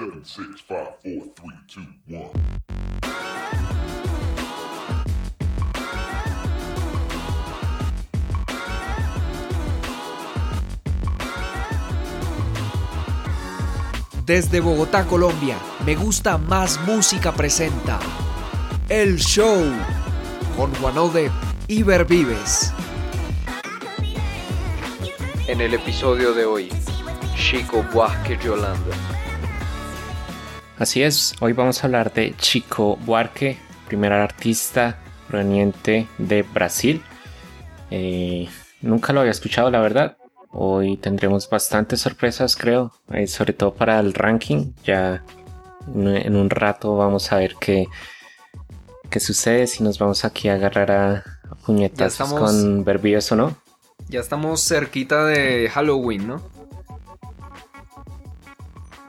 Seven, six, five, four, three, two, one. Desde Bogotá, Colombia, Me Gusta Más Música presenta El Show con Juanode y Vives. En el episodio de hoy, Chico Buarque Yolanda. Así es, hoy vamos a hablar de Chico Buarque, primer artista proveniente de Brasil. Eh, nunca lo había escuchado, la verdad. Hoy tendremos bastantes sorpresas, creo, eh, sobre todo para el ranking. Ya en un rato vamos a ver qué, qué sucede, si nos vamos aquí a agarrar a, puñetas con verbios o no. Ya estamos cerquita de Halloween, ¿no?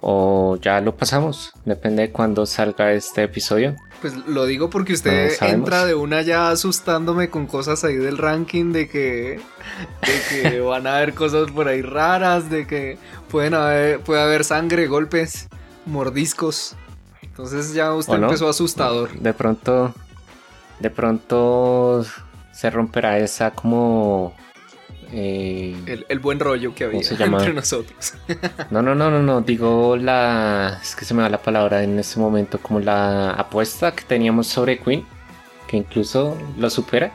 O ya lo pasamos, depende de cuándo salga este episodio. Pues lo digo porque usted entra de una ya asustándome con cosas ahí del ranking de que, de que van a haber cosas por ahí raras, de que pueden haber, puede haber sangre, golpes, mordiscos. Entonces ya usted empezó asustador. De pronto, de pronto se romperá esa como eh, el, buen rollo que había entre nosotros. no, no, no, no, no. Digo la. Es que se me da la palabra en este momento. Como la apuesta que teníamos sobre Queen. Que incluso lo supera.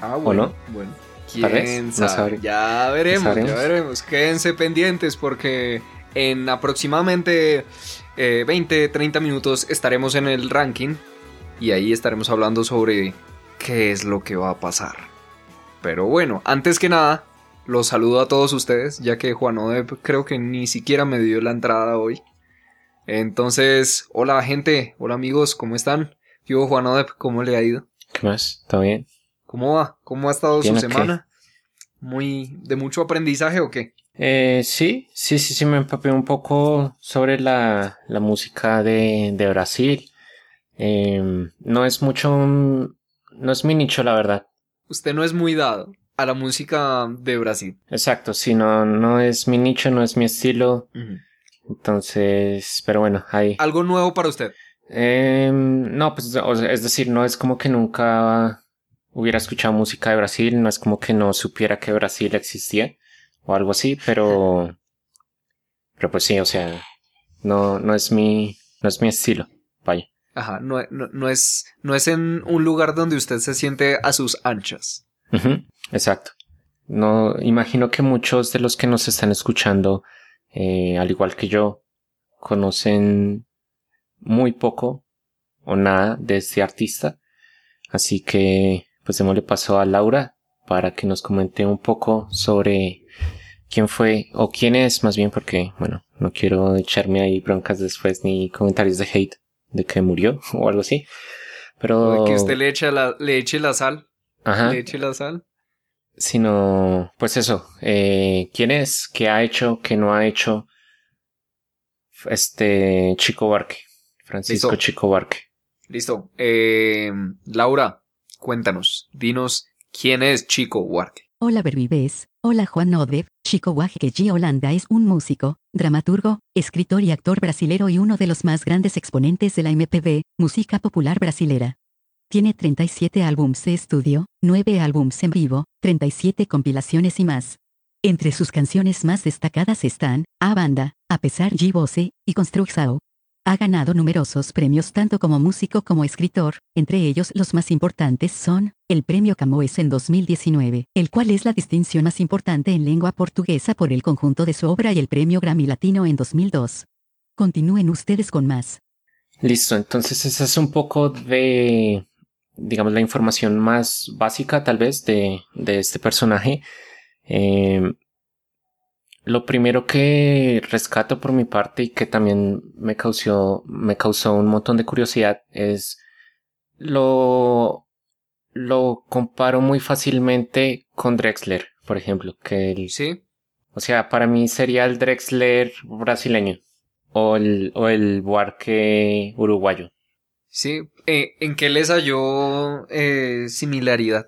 Ah, bueno. Bueno. ¿Quién sabe? ya veremos, ya veremos. Quédense pendientes porque en aproximadamente 20, eh, 30 minutos estaremos en el ranking. Y ahí estaremos hablando sobre qué es lo que va a pasar. Pero bueno, antes que nada, los saludo a todos ustedes, ya que Juan Odeb creo que ni siquiera me dio la entrada hoy. Entonces, hola gente, hola amigos, ¿cómo están? Yo, Juan Odeb, ¿cómo le ha ido? ¿Qué más? ¿Todo bien? ¿Cómo va? ¿Cómo ha estado su semana? ¿Muy de mucho aprendizaje o qué? Eh, sí, sí, sí, sí, me empapé un poco sobre la, la música de, de Brasil. Em, no es mucho, no es mi nicho, la verdad usted no es muy dado a la música de Brasil. Exacto, sí, no, no es mi nicho, no es mi estilo. Entonces, pero bueno, hay... ¿Algo nuevo para usted? Em, no, pues es decir, no es como que nunca hubiera escuchado música de Brasil, no es como que no supiera que Brasil existía o algo así, pero... Pero pues sí, o sea, no, no es mi, no es mi estilo. Ajá, no, no, es, no es en un lugar donde usted se siente a sus anchas. exacto. No, imagino que muchos de los que nos están escuchando, eh, al igual que yo, conocen muy poco o nada de este artista. Así que, pues démosle paso a Laura para que nos comente un poco sobre quién fue o quién es, más bien porque, bueno, no quiero echarme ahí broncas después ni comentarios de hate de que murió o algo así. Pero... que usted le eche la, le eche la sal. Ajá. Le eche la sal. Sino, pues eso, eh, ¿quién es? ¿Qué ha hecho? ¿Qué no ha hecho? Este Chico Barque. Francisco Chico Barque. Listo. Eh, Laura, cuéntanos, dinos quién es Chico Barque. Hola Berbibes, hola Juan Odev, Chico G. Holanda es un músico, dramaturgo, escritor y actor brasilero y uno de los más grandes exponentes de la MPB, música popular brasilera. Tiene 37 álbums de estudio, 9 álbums en vivo, 37 compilaciones y más. Entre sus canciones más destacadas están, A Banda, A pesar de Voce, y Construxao. Ha ganado numerosos premios tanto como músico como escritor, entre ellos los más importantes son, el Premio Camões en 2019, el cual es la distinción más importante en lengua portuguesa por el conjunto de su obra y el Premio Grammy Latino en 2002. Continúen ustedes con más. Listo, entonces esa es un poco de, digamos, la información más básica tal vez de, de este personaje. Eh, lo primero que rescato por mi parte y que también me causó, me causó un montón de curiosidad es lo, lo comparo muy fácilmente con Drexler, por ejemplo, que el, sí. O sea, para mí sería el Drexler brasileño o el, o el Buarque uruguayo. Sí, eh, ¿en qué les halló eh, similaridad?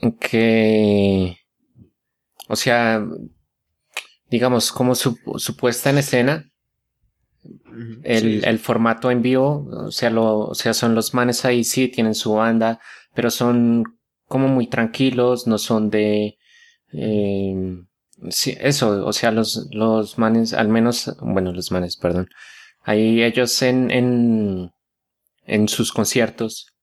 En que o sea, digamos, como su, puesta en escena el, formato en vivo, o sea, lo, o sea, son los manes ahí, sí, tienen su banda, pero son como muy tranquilos, no son de... Eh, sí, eso, o sea, los, los manes, al menos, bueno, los manes, perdón. Ahí ellos en, en, en sus conciertos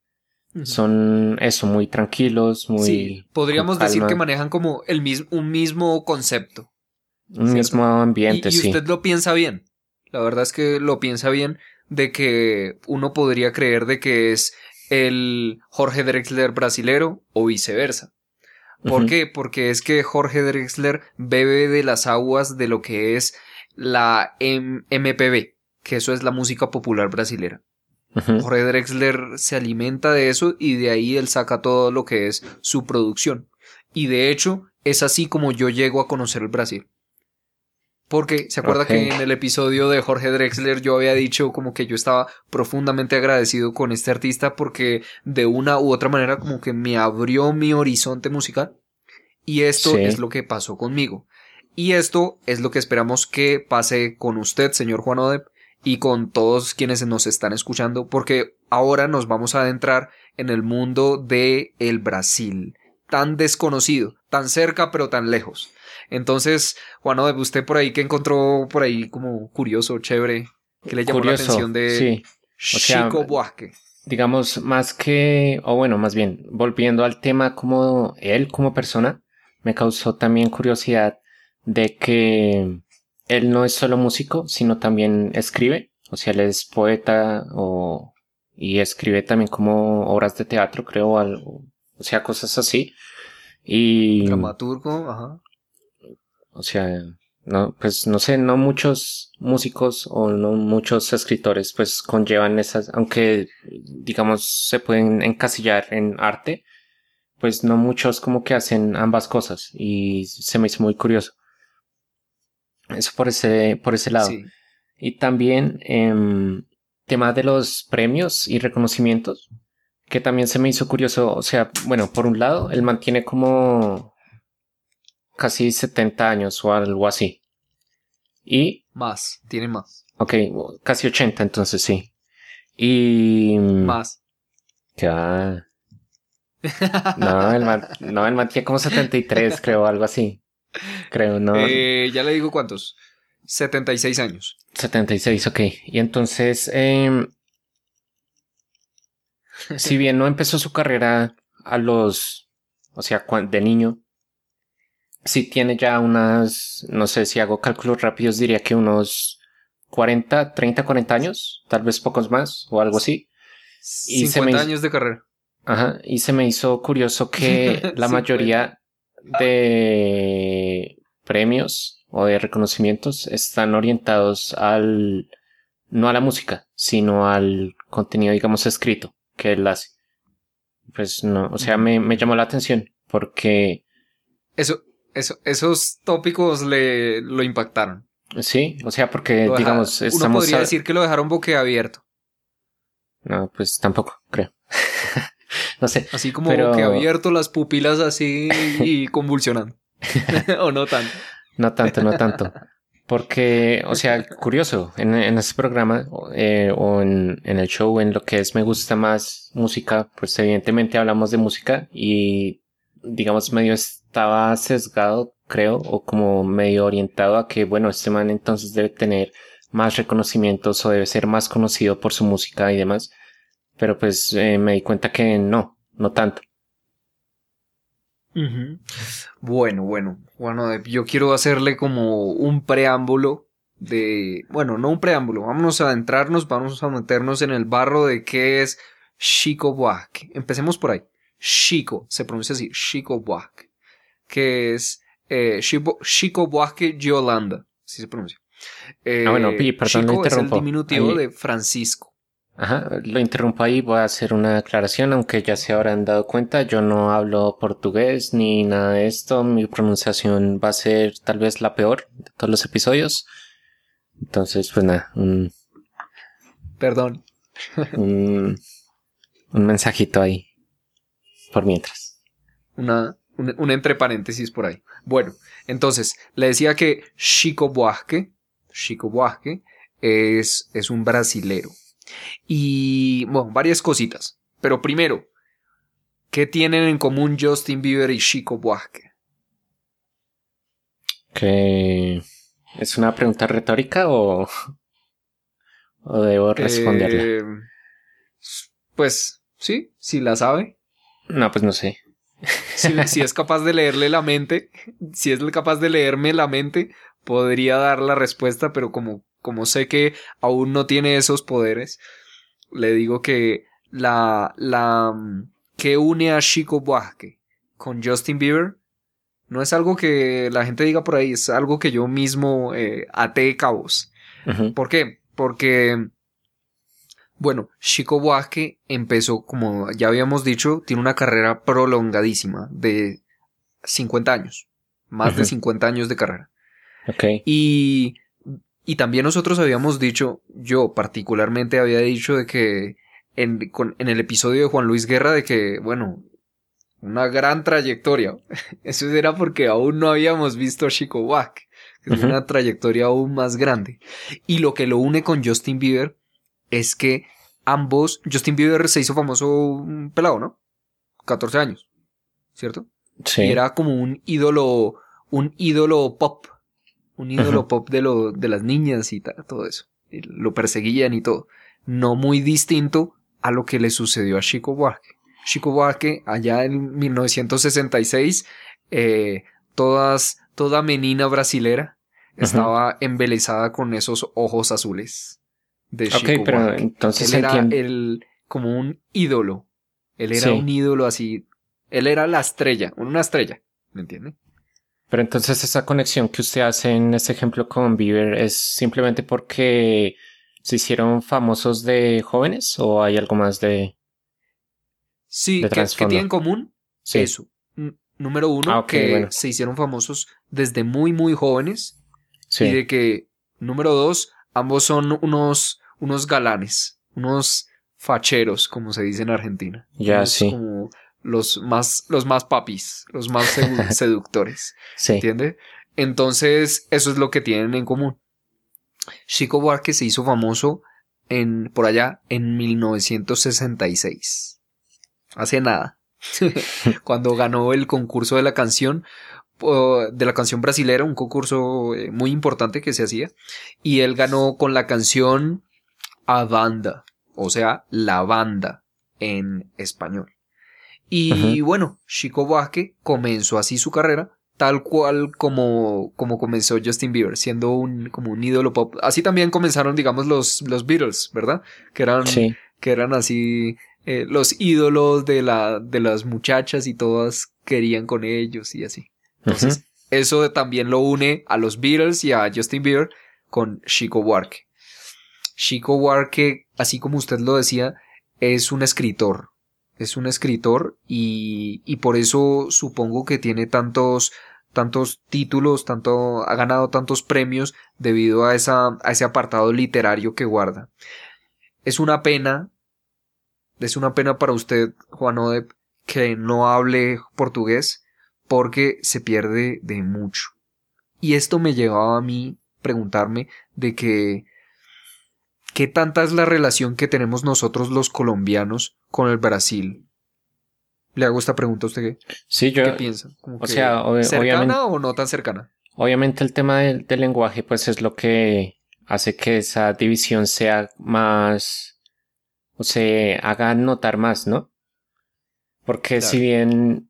son eso, muy tranquilos, muy... Sí, podríamos decir que manejan como el mismo, un mismo concepto. Un mismo ambiente, sí. Y usted lo piensa bien. La verdad es que lo piensa bien de que uno podría creer de que es el Jorge Drexler brasilero o viceversa. ¿Por qué? Porque es que Jorge Drexler bebe de las aguas de lo que es la MPB, que eso es la música popular brasilera. Jorge Drexler se alimenta de eso y de ahí él saca todo lo que es su producción. Y de hecho, es así como yo llego a conocer el Brasil. Porque se acuerda que en el episodio de Jorge Drexler yo había dicho como que yo estaba profundamente agradecido con este artista porque de una u otra manera como que me abrió mi horizonte musical. Y esto es lo que pasó conmigo. Y esto es lo que esperamos que pase con usted, señor Juan Odep, y con todos quienes nos están escuchando, porque ahora nos vamos a adentrar en el mundo de el Brasil, tan desconocido, tan cerca pero tan lejos. Entonces, Juan, usted por ahí que encontró por ahí como curioso, chévere, que le llamó la atención de Chico Buarque. Digamos, más que, o bueno, más bien, volviendo al tema como él como persona, me causó también curiosidad de que él no es solo músico, sino también escribe. O sea, él es poeta o, y escribe también como obras de teatro, creo, algo, o sea, cosas así. Y. Dramaturgo, ajá. O sea, no, pues no sé, no muchos músicos o no muchos escritores pues conllevan esas, aunque digamos se pueden encasillar en arte, pues no muchos como que hacen ambas cosas y se me hizo muy curioso. Eso por ese, por ese lado. Y también eh, tema de los premios y reconocimientos, que también se me hizo curioso. O sea, bueno, por un lado, él mantiene como casi 70 años o algo así. Y... Más, tiene más. Ok, casi 80 entonces sí. Y... Más. Ya. No, el man, no, el man tiene como 73, creo, algo así. Creo, no. Eh, ya le digo cuántos. 76 años. 76, ok. Y entonces, eh, si bien no empezó su carrera a los, o sea, de niño, sí tiene ya unas, no sé si hago cálculos rápidos, diría que unos 40, 30, 40 años, tal vez pocos más o algo así. Y 50 años de carrera. Ajá, y se me hizo curioso que la mayoría de premios o de reconocimientos están orientados al, no a la música, sino al contenido, digamos, escrito que él hace. Pues no, o sea, me, me llamó la atención porque... Eso, eso, esos tópicos le lo impactaron. Sí, o sea, porque digamos, uno podría decir que lo dejaron boquiabierto. No, pues tampoco, creo. no sé. Así como boquiabierto, las pupilas así y convulsionando. o no tanto. No tanto, no tanto. Porque, o sea, curioso, en, en este programa eh, o en, en, el show, en lo que es Me gusta más música, pues evidentemente hablamos de música y digamos medio estaba sesgado, creo, o como medio orientado a que, bueno, este man entonces debe tener más reconocimientos o debe ser más conocido por su música y demás. Pero pues eh, me di cuenta que no, no tanto. Bueno, bueno, bueno, yo quiero hacerle como un preámbulo de, bueno, no un preámbulo, vámonos a adentrarnos, vamos a meternos en el barro de qué es Chico Buarque. Empecemos por ahí. Chico, se pronuncia así, Chico Buarque, que es eh, Chico Buarque Yolanda, así se pronuncia. ah, bueno, eh, perdón, Chico es el diminutivo de Francisco. Ajá, lo interrumpo ahí, voy a hacer una aclaración, aunque ya se habrán dado cuenta, yo no hablo portugués ni nada de esto, mi pronunciación va a ser tal vez la peor de todos los episodios. Entonces, pues nada, un... Perdón. un, un mensajito ahí por mientras. Una, un, entre paréntesis por ahí. Bueno, entonces, le decía que Chico Buarque, Chico Buarque, es, es un brasilero. Y, bueno, varias cositas. Pero primero, ¿qué tienen en común Justin Bieber y Chico Buarque? Que es una pregunta retórica o, o debo responderla. Eh, pues sí, si la sabe. No, pues no sé. Si, es capaz de leerle la mente, si es capaz de leerme la mente, podría dar la respuesta, pero como, como sé que aún no tiene esos poderes, le digo que la, la que une a Chico Buarque con Justin Bieber no es algo que la gente diga por ahí, es algo que yo mismo eh, até cabos. ¿Por qué? Porque bueno, Chico Buarque empezó, como ya habíamos dicho, tiene una carrera prolongadísima de 50 añon Más de 50 años de carrera. Ok. Y, y también nosotros habíamos dicho, yo particularmente había dicho de que en, en el episodio de Juan Luis Guerra de que, bueno, una gran trayectoria. Eso era porque aún no habíamos visto a Chico Buarque. Es una trayectoria aún más grande. Y lo que lo une con Justin Bieber es que ambos, Justin Bieber se hizo famoso un pelado, ¿no? 14 años, ¿cierto? Sí. Y era como un ídolo, un ídolo pop, un ídolo pop de, lo, de las niñas y todo eso. lo perseguían y todo. No muy distinto a lo que le sucedió a Chico Buarque. Chico Buarque, allá en 1966, eh, todas, toda menina brasilera estaba embelesada con esos ojos azules de Chico pero entonces él era el, como un ídolo. Él era un ídolo así. Él era la estrella, una estrella, ¿me entiende? Pero entonces esa conexión que usted hace en este ejemplo con Bieber es simplemente porque se hicieron famosos de jóvenes o hay algo más de... Sí, de que, tienen en común sí. eso. número uno, ah, que se hicieron famosos desde muy, muy jóvenes. Sí. Y de que, número dos, ambos son unos unos galanes, unos facheros, como se dice en Argentina. Ya, sí. Como los más, los más papis, los más seductores. sí. ¿Entiende? Entonces, eso es lo que tienen en común. Chico Buarque se hizo famoso en, por allá en 1966. Hace nada. Cuando ganó el concurso de la canción, de la canción brasilera, un concurso eh, muy importante que se hacía. Y él ganó con la canción a banda, o sea, la banda en español. Y bueno, Chico Buarque comenzó así su carrera, tal cual como, como comenzó Justin Bieber, siendo un, como un ídolo pop. Así también comenzaron, digamos, los, los Beatles, ¿verdad? Que eran, que eran así eh, los ídolos de, la, de las muchachas y todas querían con ellos y así. Entonces, eso también lo une a los Beatles y a Justin Bieber con Chico Buarque. Chico Buarque, así como usted lo decía, es un escritor. Es un escritor y, y por eso supongo que tiene tantos, tantos títulos, tanto, ha ganado tantos premios debido a, esa, a ese apartado literario que guarda. Es una pena, es una pena para usted, Juan Odep, que no hable portugués porque se pierde de mucho. Y esto me llevaba a mí preguntarme de que ¿Qué tanta es la relación que tenemos nosotros los colombianos con el Brasil? Le hago esta pregunta a usted. ¿qué? Sí, yo. ¿Qué piensa? o sea, ¿cercana o no tan cercana? Obviamente el tema del, lenguaje, pues es lo que hace que esa división sea más. o se haga notar más, ¿no? Porque si bien.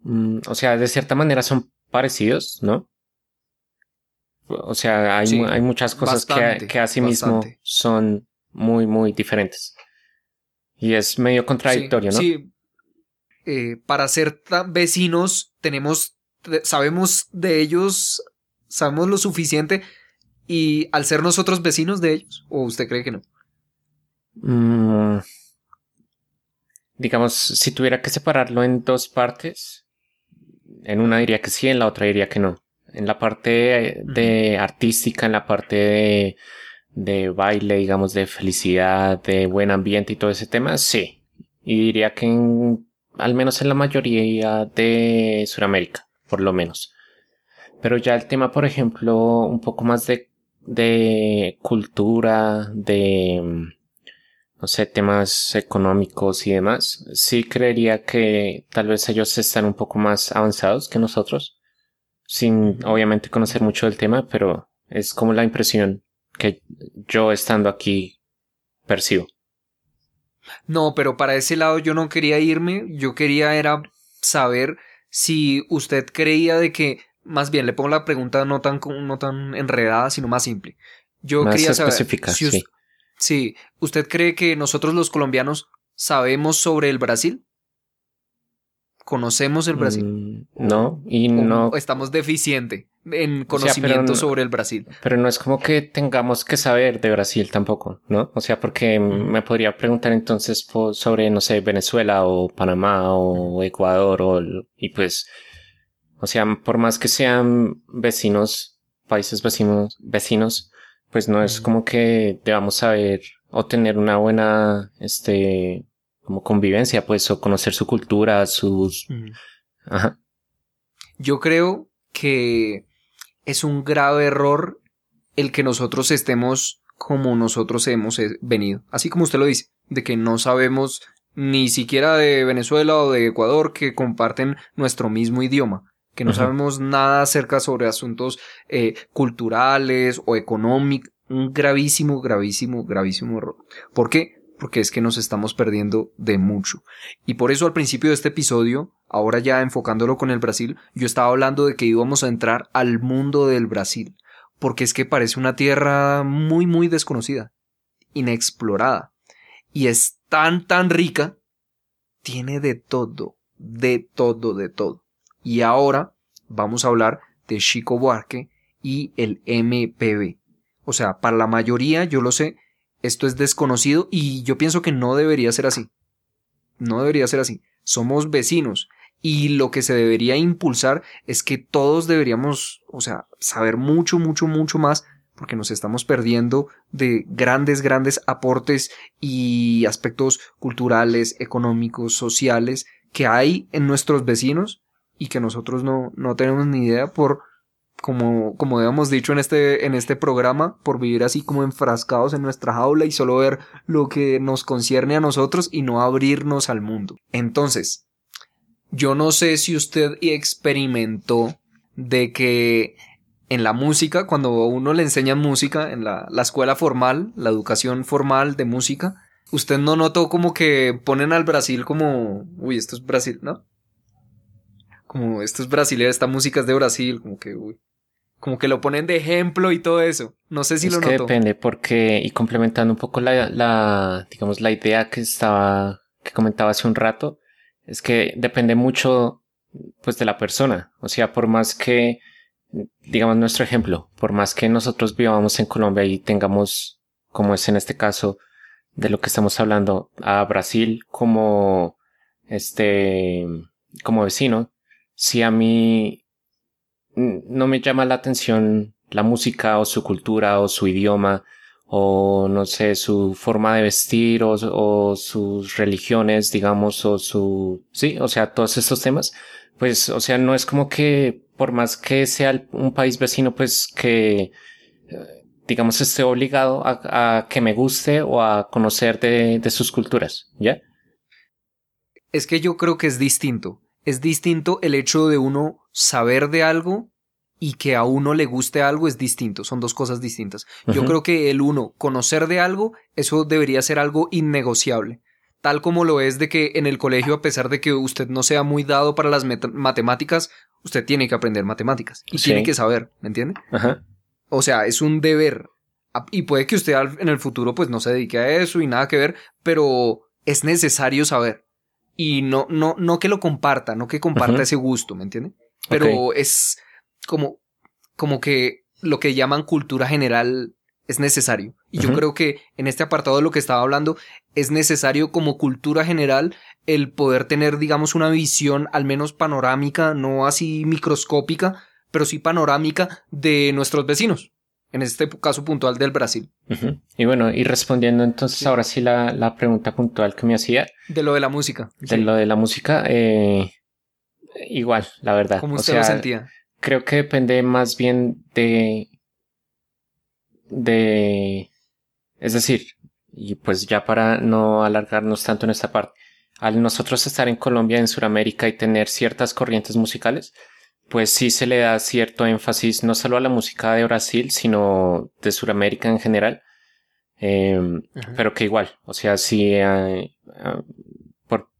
Mm, o sea, de cierta manera son parecidos, ¿no? O sea, hay, hay muchas cosas que, que asimismo son muy, muy diferentes. Y es medio contradictorio, ¿no? Sí. Eh, para ser tan vecinos, tenemos, sabemos de ellos, sabemos lo suficiente y al ser nosotros vecinos de ellos, ¿o usted cree que no? Mm. digamos, si tuviera que separarlo en dos partes, en una diría que sí, en la otra diría que no en la parte de artística, en la parte de, de baile, digamos, de felicidad, de buen ambiente y todo ese tema, sí. Y diría que en, al menos en la mayoría de Sudamérica, por lo menos. Pero ya el tema, por ejemplo, un poco más de de cultura, de, no sé, temas económicos y demás, sí creería que tal vez ellos están un poco más avanzados que nosotros, sin obviamente conocer mucho del tema, pero es como la impresión que yo estando aquí percibo. No, pero para ese lado yo no quería irme, yo quería era saber si usted creía de que, más bien le pongo la pregunta no tan, no tan enredada, sino más simple. Yo quería saber si sí. sí, ¿usted cree que nosotros los colombianos sabemos sobre el Brasil? ¿Conocemos el Brasil? Mm, no, y no. Estamos deficiente en conocimiento sobre el Brasil. Pero no es como que tengamos que saber de Brasil tampoco, ¿no? O sea, porque me podría preguntar entonces sobre, no sé, Venezuela o Panamá o Ecuador o, y pues, o sea, por más que sean vecinos, países vecinos, vecinos, pues no es como que debamos saber o tener una buena, este, como convivencia, pues, o conocer su cultura, sus... Ajá. Yo creo que es un grave error el que nosotros estemos como nosotros hemos eh, venido. Así como usted lo dice, de que no sabemos ni siquiera de Venezuela o de Ecuador que comparten nuestro mismo idioma, que no sabemos nada acerca sobre asuntos eh, culturales o económicos. Un gravísimo, gravísimo, gravísimo error. ¿Por qué? Porque es que nos estamos perdiendo de mucho. Y por eso al principio de este episodio ahora ya enfocándolo con el Brasil, yo estaba hablando de que íbamos a entrar al mundo del Brasil, porque es que parece una tierra muy, muy desconocida, inexplorada, y es tan, tan rica, tiene de todo, de todo, de todo. Y ahora vamos a hablar de Chico Buarque y el MPB. O sea, para la mayoría, yo lo sé, esto es desconocido y yo pienso que no debería ser así. No debería ser así. Somos vecinos y lo que se debería impulsar es que todos deberíamos, o sea, saber mucho, mucho, mucho más porque nos estamos perdiendo de grandes, grandes aportes y aspectos culturales, económicos, sociales que hay en nuestros vecinos y que nosotros no, no tenemos ni idea por, como, como habíamos dicho en este, en este programa, por vivir así como enfrascados en nuestra jaula y solo ver lo que nos concierne a nosotros y no abrirnos al mundo. Entonces, yo no sé si usted experimentó de que en la música, cuando uno le enseña música, en la, escuela formal, la educación formal de música, usted no notó como que ponen al Brasil como, uy, esto es Brasil, ¿no? Como esto es brasileño, esta música es de Brasil, como que, uy. Como que lo ponen de ejemplo y todo eso. No sé si lo que depende, porque, y complementando un poco la, la, digamos, la idea que estaba, que comentaba hace un rato, es que depende mucho pues de la persona. O sea, por más que, digamos nuestro ejemplo, por más que nosotros vivamos en Colombia y tengamos, como es en este caso, de lo que estamos hablando, a Brasil como este, como vecino, si a mí no me llama la atención la música o su cultura o su idioma o no sé, su forma de vestir o, sus religiones, digamos, o su, sí, o sea, todos estos temas, pues, o sea, no es como que por más que sea un país vecino, pues que, eh, digamos, esté obligado a, que me guste o a conocer de, de sus culturas, ¿ya? Es que yo creo que es distinto. Es distinto el hecho de uno saber de algo y que a uno le guste algo es distinto, son dos cosas distintas. Yo creo que el uno, conocer de algo, eso debería ser algo innegociable. Tal como lo es de que en el colegio, a pesar de que usted no sea muy dado para las matemáticas, usted tiene que aprender matemáticas y tiene que saber, ¿me entiende? O sea, es un deber. Y puede que usted en el futuro pues no se dedique a eso y nada que ver, pero es necesario saber. Y no, no, no que lo comparta, no que comparta ese gusto, ¿me entiende? Pero es, como, como que lo que llaman cultura general es necesario. Y yo creo que en este apartado de lo que estaba hablando, es necesario como cultura general el poder tener, digamos, una visión al menos panorámica, no así microscópica, pero sí panorámica de nuestros vecinos. En este caso puntual del Brasil. Y bueno, y respondiendo entonces ahora sí la, pregunta puntual que me hacía. De lo de la música. De lo de la música, eh, igual, la verdad. ¿Cómo usted lo sentía? creo que depende más bien de de, es decir, y pues ya para no alargarnos tanto en esta parte, al nosotros estar en Colombia, en Sudamérica y tener ciertas corrientes musicales, pues sí se le da cierto énfasis no solo a la música de Brasil, sino de Sudamérica en general. Em, pero que igual, o sea, si, eh,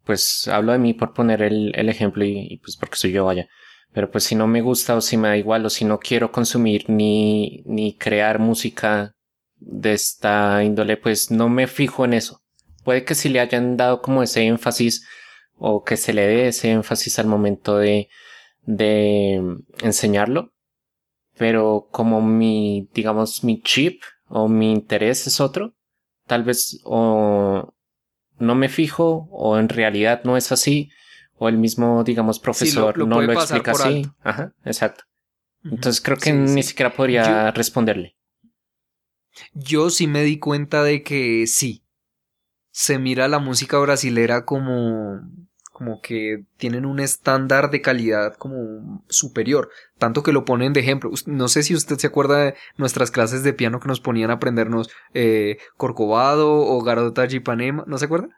pues hablo de mí por poner el, ejemplo y, pues porque soy yo, vaya. Pero pues si no me gusta o si me da igual o si no quiero consumir ni, ni crear música de esta índole, pues no me fijo en eso. Puede que si le hayan dado como ese énfasis o que se le dé ese énfasis al momento de, de enseñarlo, pero como mi, digamos, mi chip o mi interés es otro, tal vez o no me fijo o en realidad no es así o el mismo, digamos, profesor no lo explica así. Ajá, exacto. Entonces creo que ni siquiera podría responderle. Yo sí me di cuenta de que sí. Se mira la música brasilera como como que tienen un estándar de calidad como superior, tanto que lo ponen de ejemplo. No sé si usted se acuerda de nuestras clases de piano que nos ponían a aprendernos eh, Corcovado o Garota Gipanema, ¿no se acuerda?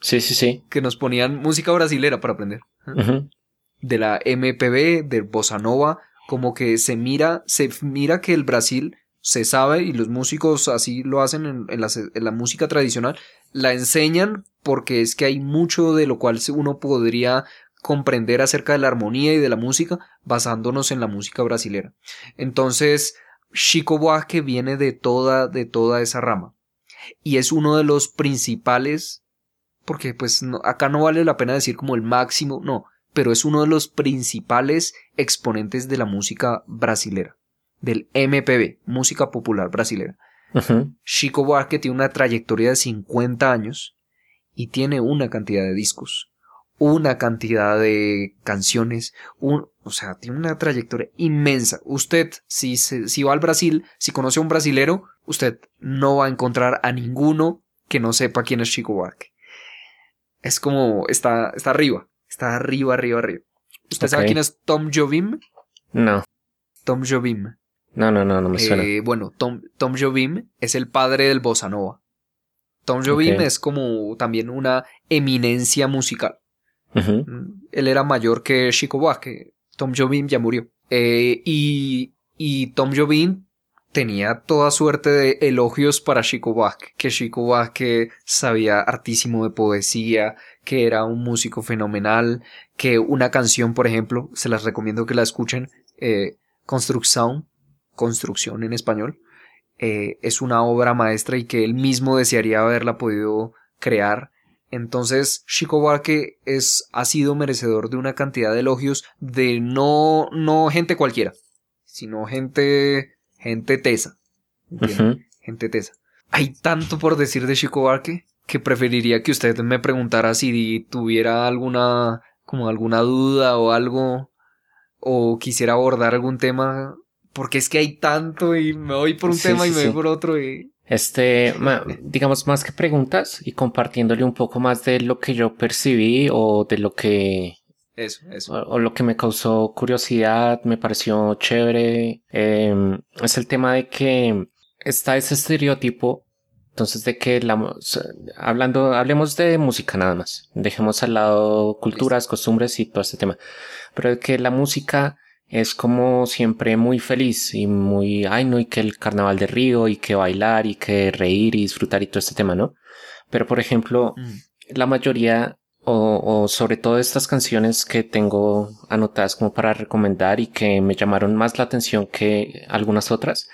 Sí, sí, sí. Que nos ponían música brasilera para aprender. De la MPB, de Bossa Nova, como que se mira, se mira que el Brasil se sabe y los músicos así lo hacen en, la, música tradicional, la enseñan porque es que hay mucho de lo cual uno podría comprender acerca de la armonía y de la música basándonos en la música brasilera. Entonces, Chico Buarque viene de toda, de toda esa rama y es uno de los principales, porque pues acá no vale la pena decir como el máximo, no, pero es uno de los principales exponentes de la música brasilera del MPB, música popular Chico Buarque tiene una trayectoria de 50 años y tiene una cantidad de discos, una cantidad de canciones, un, o sea, tiene una trayectoria inmensa. Usted, si, si va al Brasil, si conoce a un brasilero, usted no va a encontrar a ninguno que no sepa quién es Chico Buarque. Es como, está, está arriba, está arriba, arriba, arriba. ¿Usted sabe quién es Tom Jobim? No. Tom Jobim. No, no, no, no me suena. Eh, bueno, Tom, Tom Jobim es el padre del bossa nova. Tom Jobim es como también una eminencia musical. Él era mayor que Chico Buarque. Tom Jobim ya murió. Eh, y, y Tom Jobim tenía toda suerte de elogios para Chico Buarque, que Chico Buarque sabía hartísimo de poesía, que era un músico fenomenal, que una canción, por ejemplo, se las recomiendo que la escuchen, eh, construcción en español, eh, es una obra maestra y que él mismo desearía haberla podido crear. Entonces, Chico Buarque es, ha sido merecedor de una cantidad de elogios de no, no gente cualquiera, sino gente, gente tesa. Gente tesa. Hay tanto por decir de Chico Buarque que preferiría que usted me preguntara si tuviera alguna, como alguna duda o algo, o quisiera abordar algún tema porque es que hay tanto y me voy por un tema y me voy por otro y... Este, digamos, más que preguntas y compartiéndole un poco más de lo que yo percibí o de lo que... Eso, eso. O, lo que me causó curiosidad, me pareció chévere, em, es el tema de que está ese estereotipo entonces, de que la, hablando, hablemos de música nada más. Dejemos al lado culturas, costumbres y todo este tema. Pero de que la música es como siempre muy feliz y muy, ay no, y que el carnaval de Río y que bailar y que reír y disfrutar y todo este tema, ¿no? Pero por ejemplo, mm. la mayoría o, o, sobre todo estas canciones que tengo anotadas como para recomendar y que me llamaron más la atención que algunas otras,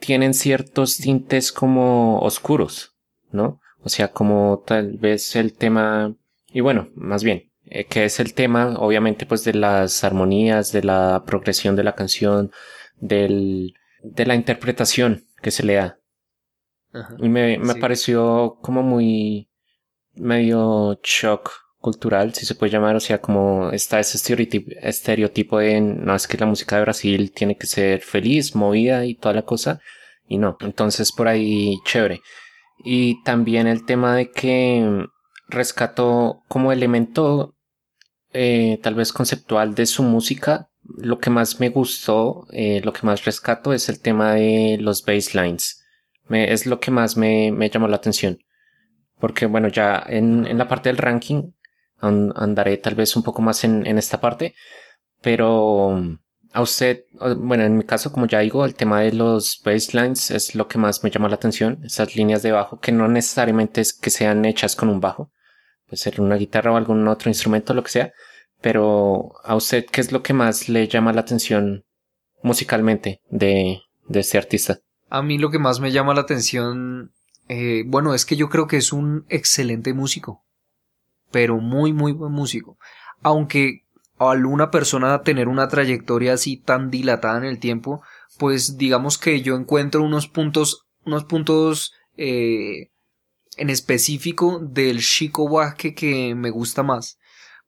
tienen ciertos tintes como oscuros, ¿no? O sea, como tal vez el tema, y bueno, más bien, eh, que es el tema, obviamente, pues de las armonías, de la progresión de la canción, del, de la interpretación que se le da. y me, me pareció como muy medio shock cultural, si se puede llamar, o sea, como está ese estereotipo, estereotipo de, no, es que la música de Brasil tiene que ser feliz, movida y toda la cosa, y no, entonces por ahí chévere. Y también el tema de que rescató como elemento eh, tal vez conceptual de su música, lo que más me gustó, eh, lo que más rescato es el tema de los baselines. Me, es lo que más me, me llamó la atención. Porque bueno, ya en, la parte del ranking andaré tal vez un poco más en, en esta parte. Pero a usted, bueno, en mi caso, como ya digo, el tema de los baselines es lo que más me llama la atención. Esas líneas de bajo que no necesariamente es que sean hechas con un bajo. Puede ser una guitarra o algún otro instrumento, lo que sea. Pero a usted, ¿qué es lo que más le llama la atención musicalmente de, de este artista? A mí lo que más me llama la atención, eh, bueno, es que yo creo que es un excelente músico. Pero muy, muy buen músico. Aunque alguna persona tener una trayectoria así tan dilatada en el tiempo, pues digamos que yo encuentro unos puntos, unos puntos eh, en específico del Chico Buarque que me gusta más.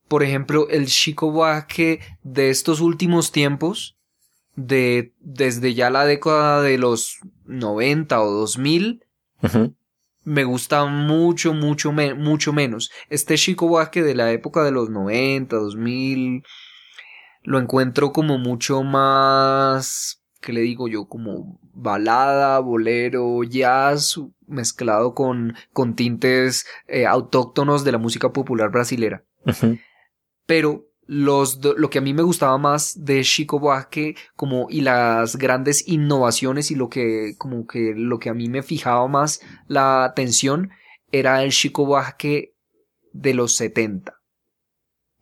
Por ejemplo, el Chico Buarque de estos últimos tiempos, de desde ya la década de los 90 o 2000, me gusta mucho, mucho, mucho menos. Este Chico Buarque de la época de los 90, 2000, lo encuentro como mucho más, ¿qué le digo yo? Como balada, bolero, jazz, mezclado con, con tintes eh, autóctonos de la música popular brasilera. Pero los, lo que a mí me gustaba más de Chico Buarque como y las grandes innovaciones y lo que como que lo que a mí me fijaba más la atención era el Chico Buarque de los 70.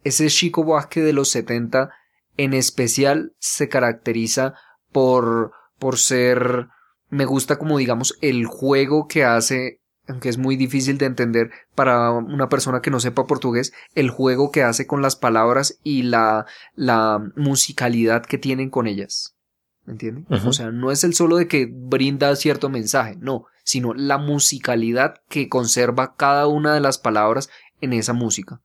Ese Chico Buarque de los 70 en especial se caracteriza por por ser me gusta como digamos el juego que hace aunque es muy difícil de entender para una persona que no sepa portugués, el juego que hace con las palabras y la, la musicalidad que tienen con ellas. ¿Entienden? O sea, no es el solo de que brinda cierto mensaje, no, sino la musicalidad que conserva cada una de las palabras en esa música.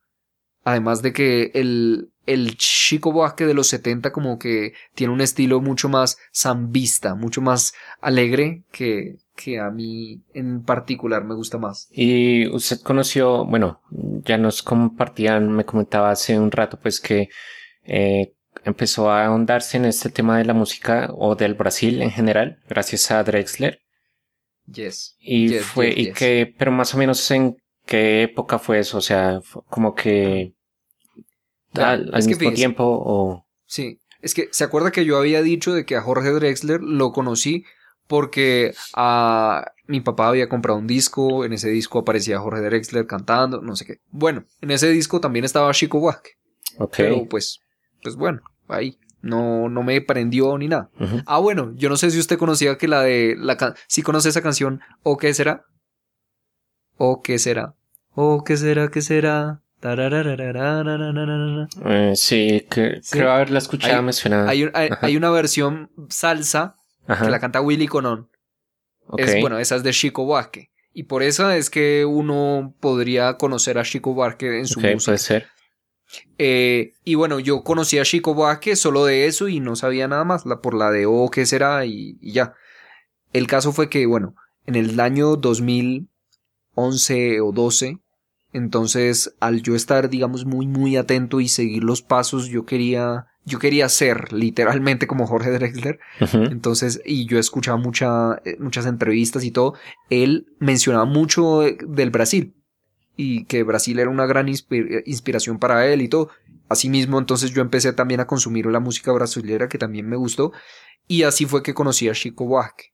Además de que el, el Chico Buarque de los 70 como que tiene un estilo mucho más zambista, mucho más alegre que, que a mí en particular me gusta más. Y usted conoció, bueno, ya nos compartían, me comentaba hace un rato pues que eh, empezó a ahondarse en este tema de la música o del Brasil en general, gracias a Drexler. Yes. Y fue, y que, pero más o menos en qué época fue eso, o sea, como que al, mismo tiempo o... Sí, es que se acuerda que yo había dicho de que a Jorge Drexler lo conocí porque a mi papá había comprado un disco, en ese disco aparecía Jorge Drexler cantando, no sé qué. Bueno, en ese disco también estaba Chico. Ok. Pero pues, pues bueno, ahí. No, no me prendió ni nada. Ah, bueno, yo no sé si usted conocía que la de la si conoce esa canción, ¿o qué será? ¿O qué será? ¿O qué será? ¿Qué será? Eh, sí, que, creo haberla escuchado. Hay, hay, una versión salsa que la canta Willy Conon. Es, bueno, esa es de Chico Buarque. Y por eso es que uno podría conocer a Chico Buarque en su música. puede ser. Eh, y bueno, yo conocí a Chico Buarque solo de eso y no sabía nada más, la, por la de O, qué será y, y ya. El caso fue que, bueno, en el año 2011 o 12, entonces al yo estar, digamos, muy, muy atento y seguir los pasos, yo quería yo quería ser literalmente como Jorge Drexler. Entonces, y yo escuchaba mucha, eh, muchas entrevistas y todo. Él mencionaba mucho del Brasil y que Brasil era una gran inspiración para él y todo. Asimismo, entonces yo empecé también a consumir la música brasileña que también me gustó y así fue que conocí a Chico Buarque.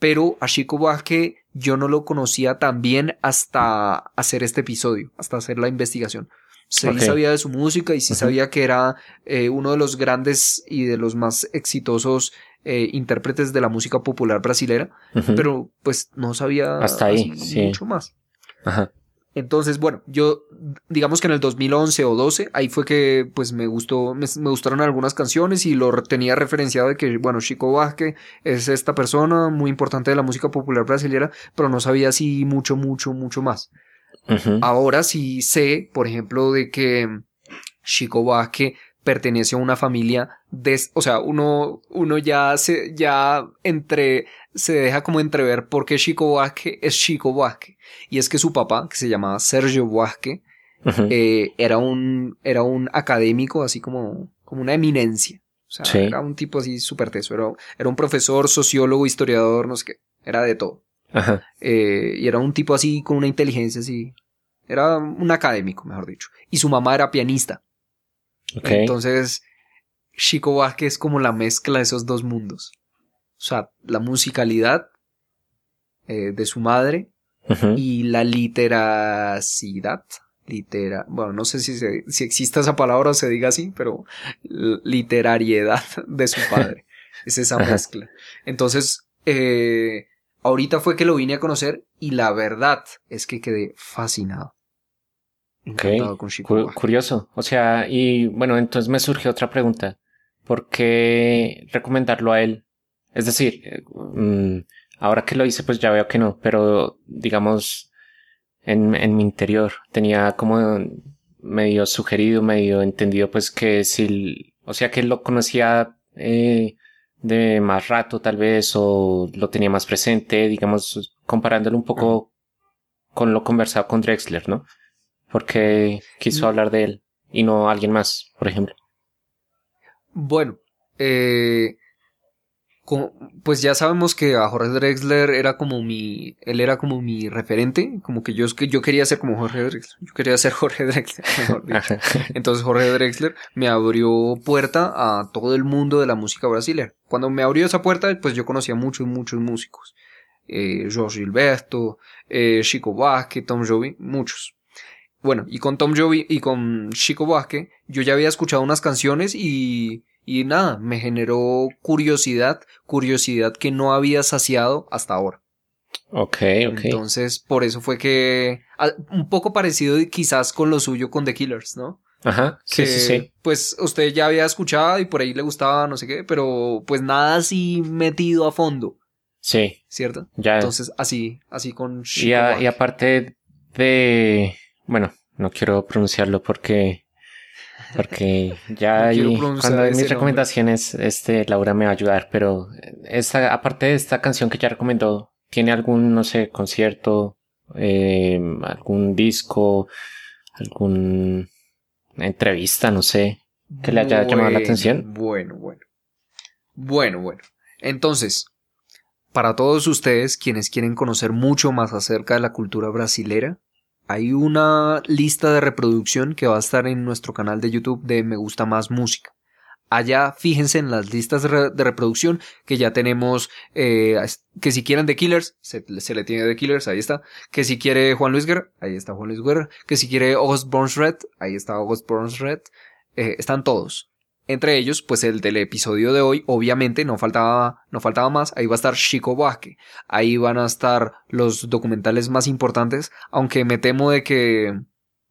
Pero a Chico Buarque yo no lo conocía tan bien hasta hacer este episodio, hasta hacer la investigación. Sí sabía de su música y sí sabía que era eh, uno de los grandes y de los más exitosos eh, intérpretes de la música popular brasilera, pero pues no sabía Hasta ahí, mucho más. Entonces, bueno, yo digamos que en el 2011 o 12, ahí fue que pues me gustó, me, gustaron algunas canciones y lo tenía referenciado de que, bueno, Chico Vázquez es esta persona muy importante de la música popular brasilera, pero no sabía así mucho, mucho, mucho más. Ahora sí sé, por ejemplo, de que Chico Vázquez pertenece a una familia o sea, uno, uno ya se, ya entre, se deja como entrever por qué Chico Vázquez es Chico Vázquez. Y es que su papá, que se llamaba Sergio Vázquez, eh, era un, era un académico, así como, como una eminencia. O sea, era un tipo así súper teso. Era, era, un profesor, sociólogo, historiador, no sé qué. Era de todo. Ajá. Eh, y era un tipo así con una inteligencia así. Era un académico, mejor dicho. Y su mamá era pianista. Okay. Entonces, Chico Vázquez es como la mezcla de esos dos mundos. O sea, la musicalidad eh, de su madre y la literacidad. Litera, bueno, no sé si, si existe esa palabra o se diga así, pero literariedad de su padre. es esa mezcla. Entonces, eh, ahorita fue que lo vine a conocer y la verdad es que quedé fascinado. Ok, curioso. O sea, y bueno, entonces me surge otra pregunta. ¿Por qué recomendarlo a él? Es decir, eh, mm, ahora que lo hice, pues ya veo que no, pero digamos, en, en mi interior tenía como medio sugerido, medio entendido, pues que si, o sea, que lo conocía eh, de más rato tal vez, o lo tenía más presente, digamos, comparándolo un poco con lo conversado con Drexler, ¿no? Porque quiso mm. hablar de él y no alguien más, por ejemplo. Bueno, eh, pues ya sabemos que a Jorge Drexler era como mi, él era como mi referente, como que yo, yo quería ser como Jorge Drexler, yo quería ser Jorge Drexler, Entonces Jorge Drexler me abrió puerta a todo el mundo de la música brasileña. Cuando me abrió esa puerta, pues yo conocía muchos, muchos músicos. Eh, Jorge Gilberto, eh, Chico Vázquez, Tom Jovi, muchos. Bueno, y con Tom Jovi y con Chico Vázquez, yo ya había escuchado unas canciones y, y nada, me generó curiosidad, curiosidad que no había saciado hasta ahora. Ok, ok. Entonces, por eso fue que, un poco parecido quizás con lo suyo con The Killers, ¿no? Ajá, sí, sí, sí. Pues usted ya había escuchado y por ahí le gustaba, no sé qué, pero pues nada así metido a fondo. Sí. ¿Cierto? Ya. Entonces, así, así con... y, y aparte de bueno, no quiero pronunciarlo porque porque ya cuando hay mis recomendaciones este Laura me va a ayudar, pero esta aparte de esta canción que ya recomendó, tiene algún no sé, concierto, eh, algún disco, algún entrevista, no sé, que le haya llamado la atención. Bueno, bueno. Bueno, bueno. Entonces, para todos ustedes quienes quieren conocer mucho más acerca de la cultura brasilera, hay una lista de reproducción que va a estar en nuestro canal de YouTube de Me Gusta Más Música. Allá fíjense en las listas de, reproducción que ya tenemos, eh, que si quieren The Killers, se, le tiene The Killers, ahí está. Que si quiere Juan Luis Guerra, ahí está Juan Luis Guerra. Que si quiere Burns Red, ahí está Burns Red. Eh, están todos. Entre ellos, pues el del episodio de hoy, obviamente, no faltaba, no faltaba más, ahí va a estar Chico Buarque, ahí van a estar los documentales más importantes, aunque me temo de que,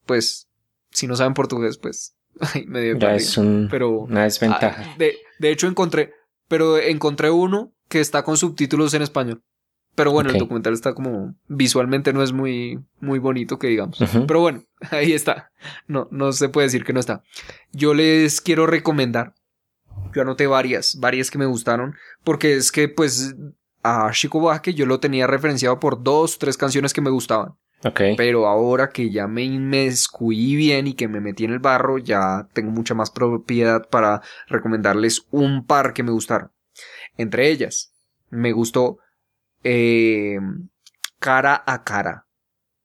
pues, si no saben portugués, pues, medio ya es pero, una desventaja. Ah, de, de hecho encontré, pero encontré uno que está con subtítulos en español. Pero bueno, el documental está como visualmente no es muy, muy bonito que digamos. Pero bueno, ahí está. No, no se puede decir que no está. Yo les quiero recomendar. Yo anoté varias, varias que me gustaron. Porque es que pues a Chico Buarque yo lo tenía referenciado por dos, tres canciones que me gustaban. Okay. Pero ahora que ya me inmiscuí bien y que me metí en el barro, ya tengo mucha más propiedad para recomendarles un par que me gustaron. Entre ellas, me gustó eh, cara a cara.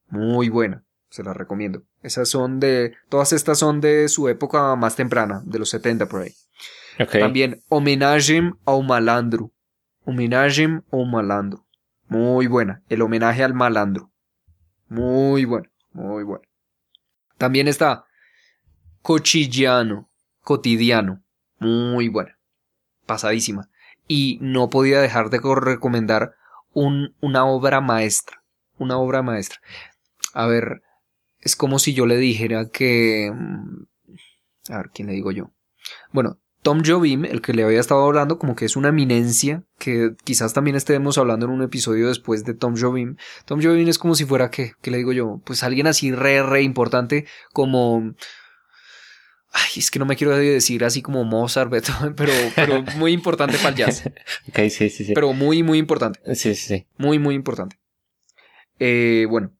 Muy buena, se la recomiendo. Esas son de, todas estas son de su época más temprana, de los 70 por ahí. También Homenaje a malandro. Homenaje a malandro. Muy buena. El homenaje al malandro. Muy bueno, muy bueno. También está Cochidiano, cotidiano. Muy buena. Pasadísima. Y no podía dejar de recomendar un, una obra maestra. Una obra maestra. A ver, es como si yo le dijera que... Mm, a ver, ¿quién le digo yo? Bueno, Tom Jobim, el que le había estado hablando, como que es una eminencia, que quizás también estemos hablando en un episodio después de Tom Jobim. Tom Jobim es como si fuera, ¿qué? ¿Qué le digo yo? Pues alguien así re, re importante como Ay, es que no me quiero decir así como Mozart, pero, pero muy importante para el jazz. ok, sí, sí, sí. Pero muy, muy importante. Sí, sí, sí. Muy, muy importante. Eh, bueno,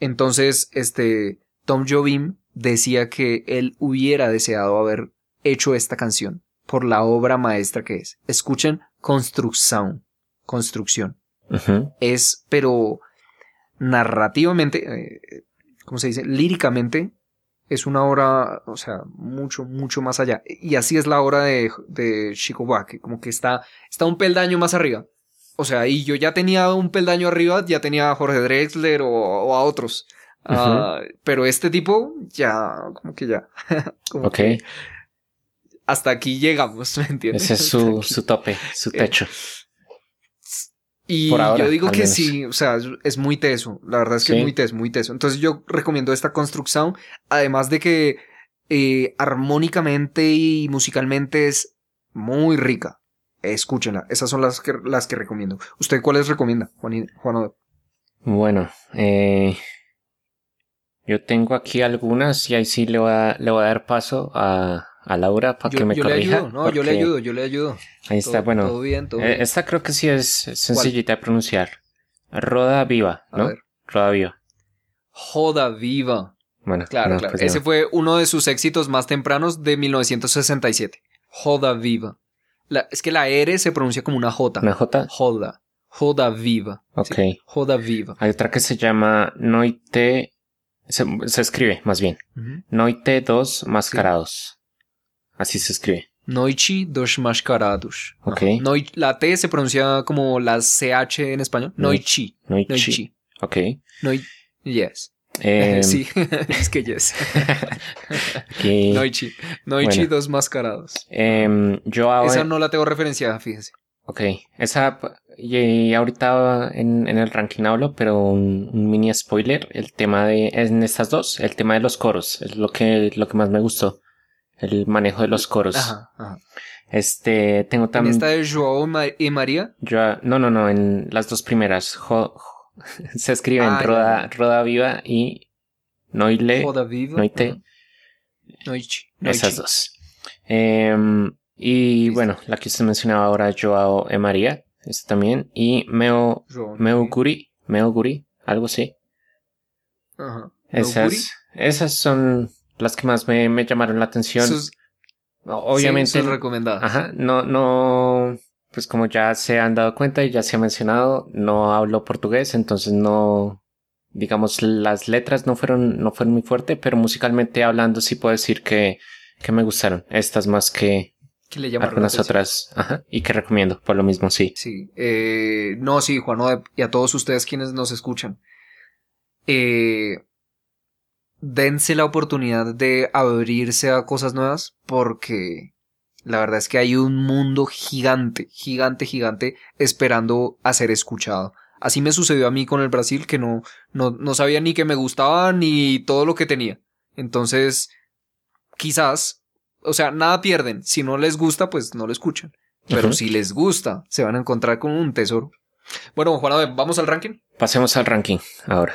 entonces, este, Tom Jobim decía que él hubiera deseado haber hecho esta canción, por la obra maestra que es. Escuchen Construcción. Construcción. Es, pero narrativamente, eh, ¿cómo se dice? Líricamente, es una obra, o sea, mucho, mucho más allá. Y así es la obra de, de Chico Buarque, como que está, está un peldaño más arriba. O sea, y yo ya tenía un peldaño arriba, ya tenía a Jorge Drexler o, a otros. Ah, pero este tipo, ya, como que ya. ok. hasta aquí llegamos, ¿me entiendes? Ese es su, su tope, su eh, Y yo digo que sí, o sea, es muy teso. La verdad es que es muy teso, muy teso. Entonces yo recomiendo esta construcción, además de que eh, armónicamente y musicalmente es muy rica. Escúchenla. Esas son las que, las que recomiendo. ¿Usted cuáles recomienda, Juan, Juan Bueno, eh, yo tengo aquí algunas y ahí sí le voy a, le voy a dar paso a, a Laura para que me yo corrija. Le ayudo, no, yo le ayudo, yo le ayudo. Ahí está, bueno. Todo bien, todo eh, bien. Esta creo que sí es sencillita de pronunciar. Roda Viva, ¿no? Roda Viva. Joda Viva. Bueno, claro, claro. Pues Ese fue uno de sus éxitos más tempranos de 1967. Joda Viva. es que la R se pronuncia como una J. ¿Una J? Joda. Joda Viva. Ok. Joda Viva. Hay otra que se llama Noite. Se, escribe, más bien. Noite dos Mascarados. Así se escribe. Noichi dos mascarados. Ok. la T se pronuncia como la CH en español. Noichi. Noichi. Ok. yes. Em, sí, es que yes. Noichi. Noichi dos mascarados. Em, yo Esa no la tengo referenciada, fíjense. Ok. Esa. Y ahorita en, el ranking hablo, pero un, mini spoiler. El tema de. En estas dos, el tema de los coros. Es lo que, lo que más me gustó el manejo de los coros. Ajá, Este, tengo también... ¿En esta de Joao y María? no, no, no, en las dos primeras. se escriben ah, Roda, Roda Viva y Noile. Roda Viva. Noite. Noichi. Esas dos. Em, y bueno, la que usted mencionaba ahora, Joao y María. Esta también. Y Meo, Meoguri. Meoguri. Algo así. Ajá. Esas, esas son las que más me, me llamaron la atención. Obviamente. Sí, recomendadas. Ajá, no, no, pues como ya se han dado cuenta y ya se ha mencionado, no hablo portugués, entonces no, digamos, las letras no fueron, no fueron muy fuertes, pero musicalmente hablando sí puedo decir que, que me gustaron. Estas más que, que le algunas otras, ajá, y que recomiendo, por lo mismo, sí. Sí, eh, no, sí, Juan, y a todos ustedes quienes nos escuchan. Eh, dense la oportunidad de abrirse a cosas nuevas porque la verdad es que hay un mundo gigante, gigante, gigante esperando a ser escuchado. Así me sucedió a mí con el Brasil que no, no, no sabía ni que me gustaba ni todo lo que tenía. Entonces, quizás, o sea, nada pierden. Si no les gusta, pues no lo escuchan. Pero si les gusta, se van a encontrar con un tesoro. Bueno, Juan, ¿vamos al ranking? Pasemos al ranking ahora.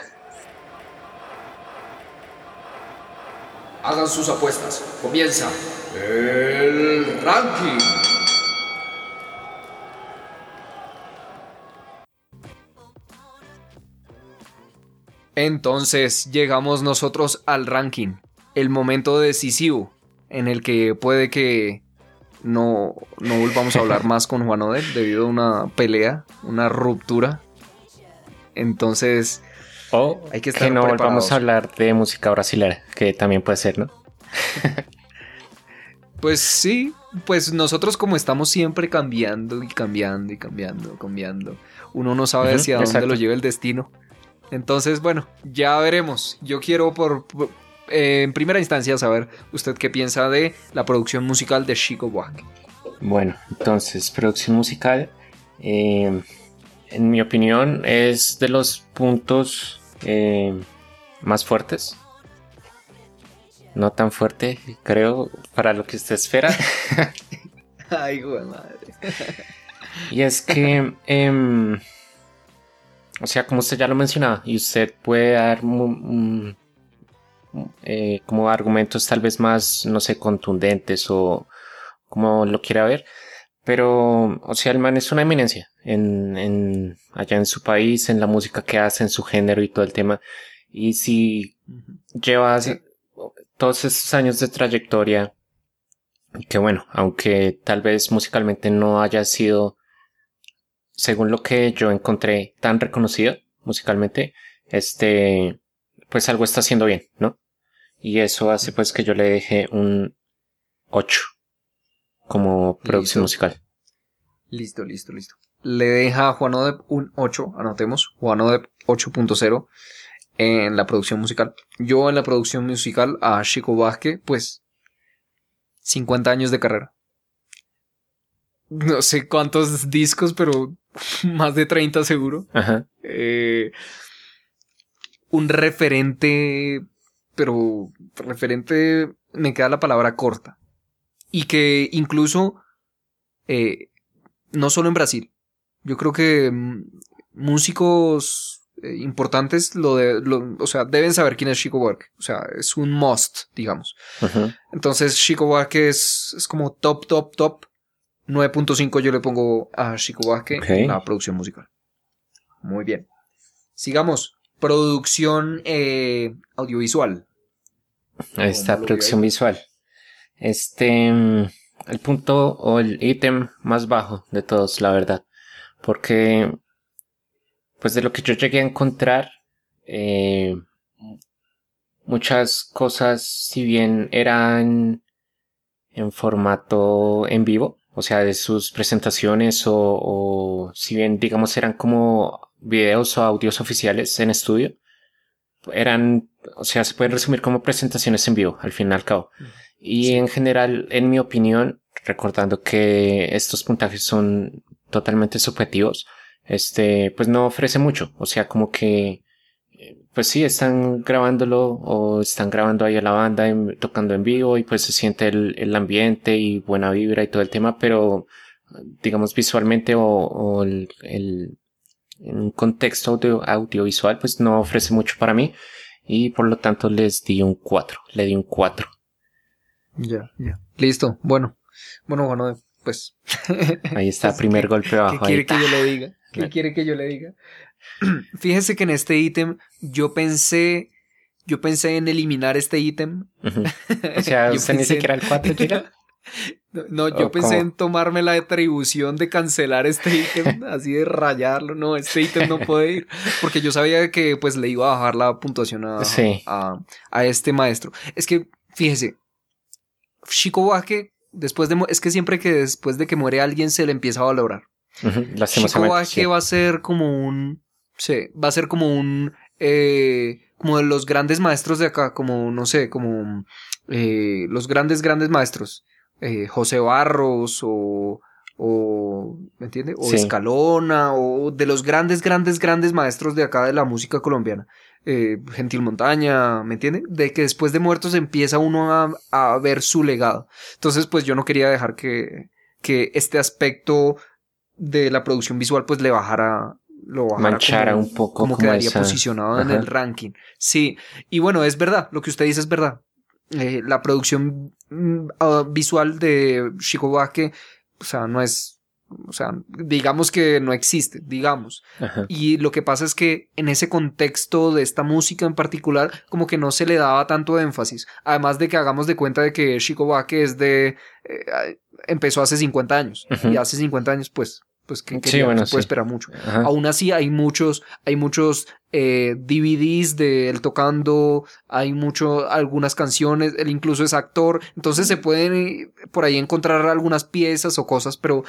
Hagan sus apuestas. Comienza el ranking. Entonces llegamos nosotros al ranking, el momento decisivo en el que puede que no, no volvamos a hablar más con Juan Odel debido a una pelea, una ruptura. Entonces, o hay que, estar no volvamos a hablar de música brasileña, que también puede ser, ¿no? pues sí, pues nosotros como estamos siempre cambiando y cambiando y cambiando, cambiando, uno no sabe hacia dónde lo lleva el destino. Entonces, bueno, ya veremos. Yo quiero por, eh, en primera instancia saber usted qué piensa de la producción musical de Chico Buarque. Bueno, entonces, producción musical, eh, en mi opinión, es de los puntos eh, más fuertes. No tan fuerte, creo, para lo que usted espera. Ay, madre. y es que, em, o sea, como usted ya lo mencionaba, y usted puede dar eh, como argumentos tal vez más, no sé, contundentes o como lo quiera ver. Pero, o sea, el man es una eminencia en, en, allá en su país, en la música que hace, en su género y todo el tema. Y si llevas todos esos años de trayectoria que bueno, aunque tal vez musicalmente no haya sido, según lo que yo encontré, tan reconocido musicalmente, este, pues algo está haciendo bien, ¿no? Y eso hace pues que yo le deje un 8 como producción musical. Listo, listo, listo. Le deja a Juanodep un 8, anotemos, Juanodep 8.0 en la producción musical. Yo en la producción musical a Chico Vázquez, pues 50 años de carrera. No sé cuántos discos, pero más de 30 seguro. Ajá. Eh, un referente, pero referente me queda la palabra corta. Y que incluso, eh, no solo en Brasil, yo creo que mm, músicos eh, importantes lo de, o sea, deben saber quién es Chico Buarque. O sea, es un must, digamos. Entonces, Chico Buarque es, es como top, top, top. 9.5 yo le pongo a Chico Buarque en la producción musical. Muy bien. Sigamos. Producción eh, audiovisual. Ahí está, producción visual. Este, mm, el punto o el ítem más bajo de todos, la verdad. Porque pues de lo que yo llegué a encontrar, eh, muchas cosas, si bien eran en formato en vivo, o sea, de sus presentaciones o, o si bien digamos eran como videos o audios oficiales en estudio, eran, o sea, se pueden resumir como presentaciones en vivo, al fin y al cabo. Y en general, en mi opinión, recordando que estos puntajes son totalmente subjetivos, este, pues no ofrece mucho. O sea, como que, pues sí, están grabándolo o están grabando ahí a la banda tocando en vivo y pues se siente el, ambiente y buena vibra y todo el tema, pero digamos visualmente o, el, el, un contexto audio, audiovisual pues no ofrece mucho para mí y por lo tanto les di un 4, le di un 4. Ya, ya. Listo, bueno. Bueno, bueno, pues. Ahí está, primer golpe abajo. ¿Qué quiere que yo le diga? ¿Qué quiere que yo le diga? Fíjese que en este ítem yo pensé, yo pensé en eliminar este ítem. O sea, usted ni siquiera el 4 llega. No, yo pensé en tomarme la atribución de cancelar este ítem, así de rayarlo. No, este ítem no puede ir. Porque yo sabía que pues le iba a bajar la puntuación a, a, este maestro. Es que, fíjese, Chico después de... Es que siempre que después de que muere alguien se le empieza a valorar. Chico va a ser como un. Sí, va a ser como un. Eh, como de los grandes maestros de acá, como, no sé, como eh, los grandes, grandes maestros. Eh, José Barros o. O, ¿me entiende? O Escalona, o de los grandes, grandes, grandes maestros de acá de la música colombiana. Gentil Montaña, ¿me entiende? De que después de muertos empieza uno a, a, ver su legado. Entonces, pues yo no quería dejar que, que este aspecto de la producción visual pues le bajara lo bajara manchara un poco como, quedaría posicionado en el ranking sí y bueno es verdad lo que usted dice es verdad eh, la producción mm, ah, visual de Chico Buarque o sea no es o sea, digamos que no existe, digamos. Y lo que pasa es que en ese contexto de esta música en particular, como que no se le daba tanto énfasis. Además de que hagamos de cuenta de que Chico Buarque es de... Eh, empezó hace 50 años. Y hace 50 años, pues, pues que, sí, bueno, se puede esperar mucho. Aún así hay muchos, hay muchos eh, DVDs de él tocando, hay mucho, algunas canciones, él incluso es actor, entonces se pueden eh, por ahí encontrar algunas piezas o cosas, pero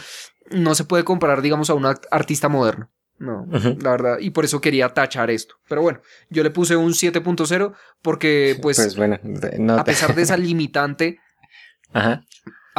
no se puede comparar, digamos, a un artista moderno. No, la verdad, y por eso quería tachar esto. Pero bueno, yo le puse un 7.0 porque, pues, pues bueno, a pesar de esa limitante, Ajá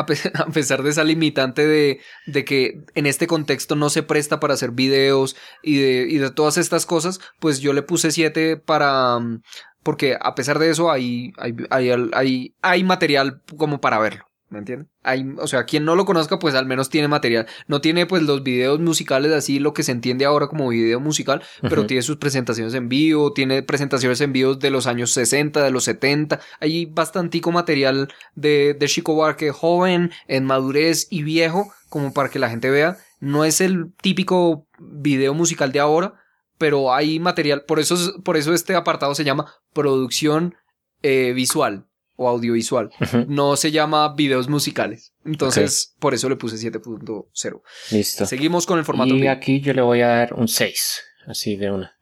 a, pesar de esa limitante de, de, que en este contexto no se presta para hacer videos y de, y de todas estas cosas, pues yo le puse 7 para... Mm, porque a pesar de eso hay, hay, hay, hay, hay material como para verlo. ¿Me entiendes? Hay, o sea, quien no lo conozca, pues al menos tiene material. No tiene pues los videos musicales así, lo que se entiende ahora como video musical, pero tiene sus presentaciones en vivo, tiene presentaciones en vivo de los años 60, de los 70. Hay bastantico material de, de Chico Buarque joven, en madurez y viejo, como para que la gente vea. No es el típico video musical de ahora, pero hay material. Por eso, por eso este apartado se llama producción eh, visual o audiovisual. No se llama videos musicales. Entonces, por eso le puse 7.0. Listo. Seguimos con el formato. Y aquí yo le voy a dar un 6, así de una.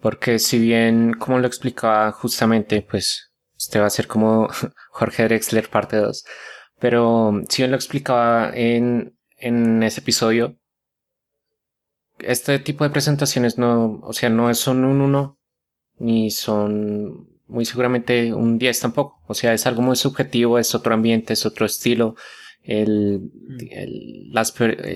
Porque si bien, como lo explicaba justamente, pues este va a ser como Jorge Drexler parte 2. Pero si bien lo explicaba en, en ese episodio, este tipo de presentaciones no, o sea, no son un 1 ni son muy seguramente un 10 tampoco. O sea, es algo muy subjetivo, es otro ambiente, es otro estilo. El, las,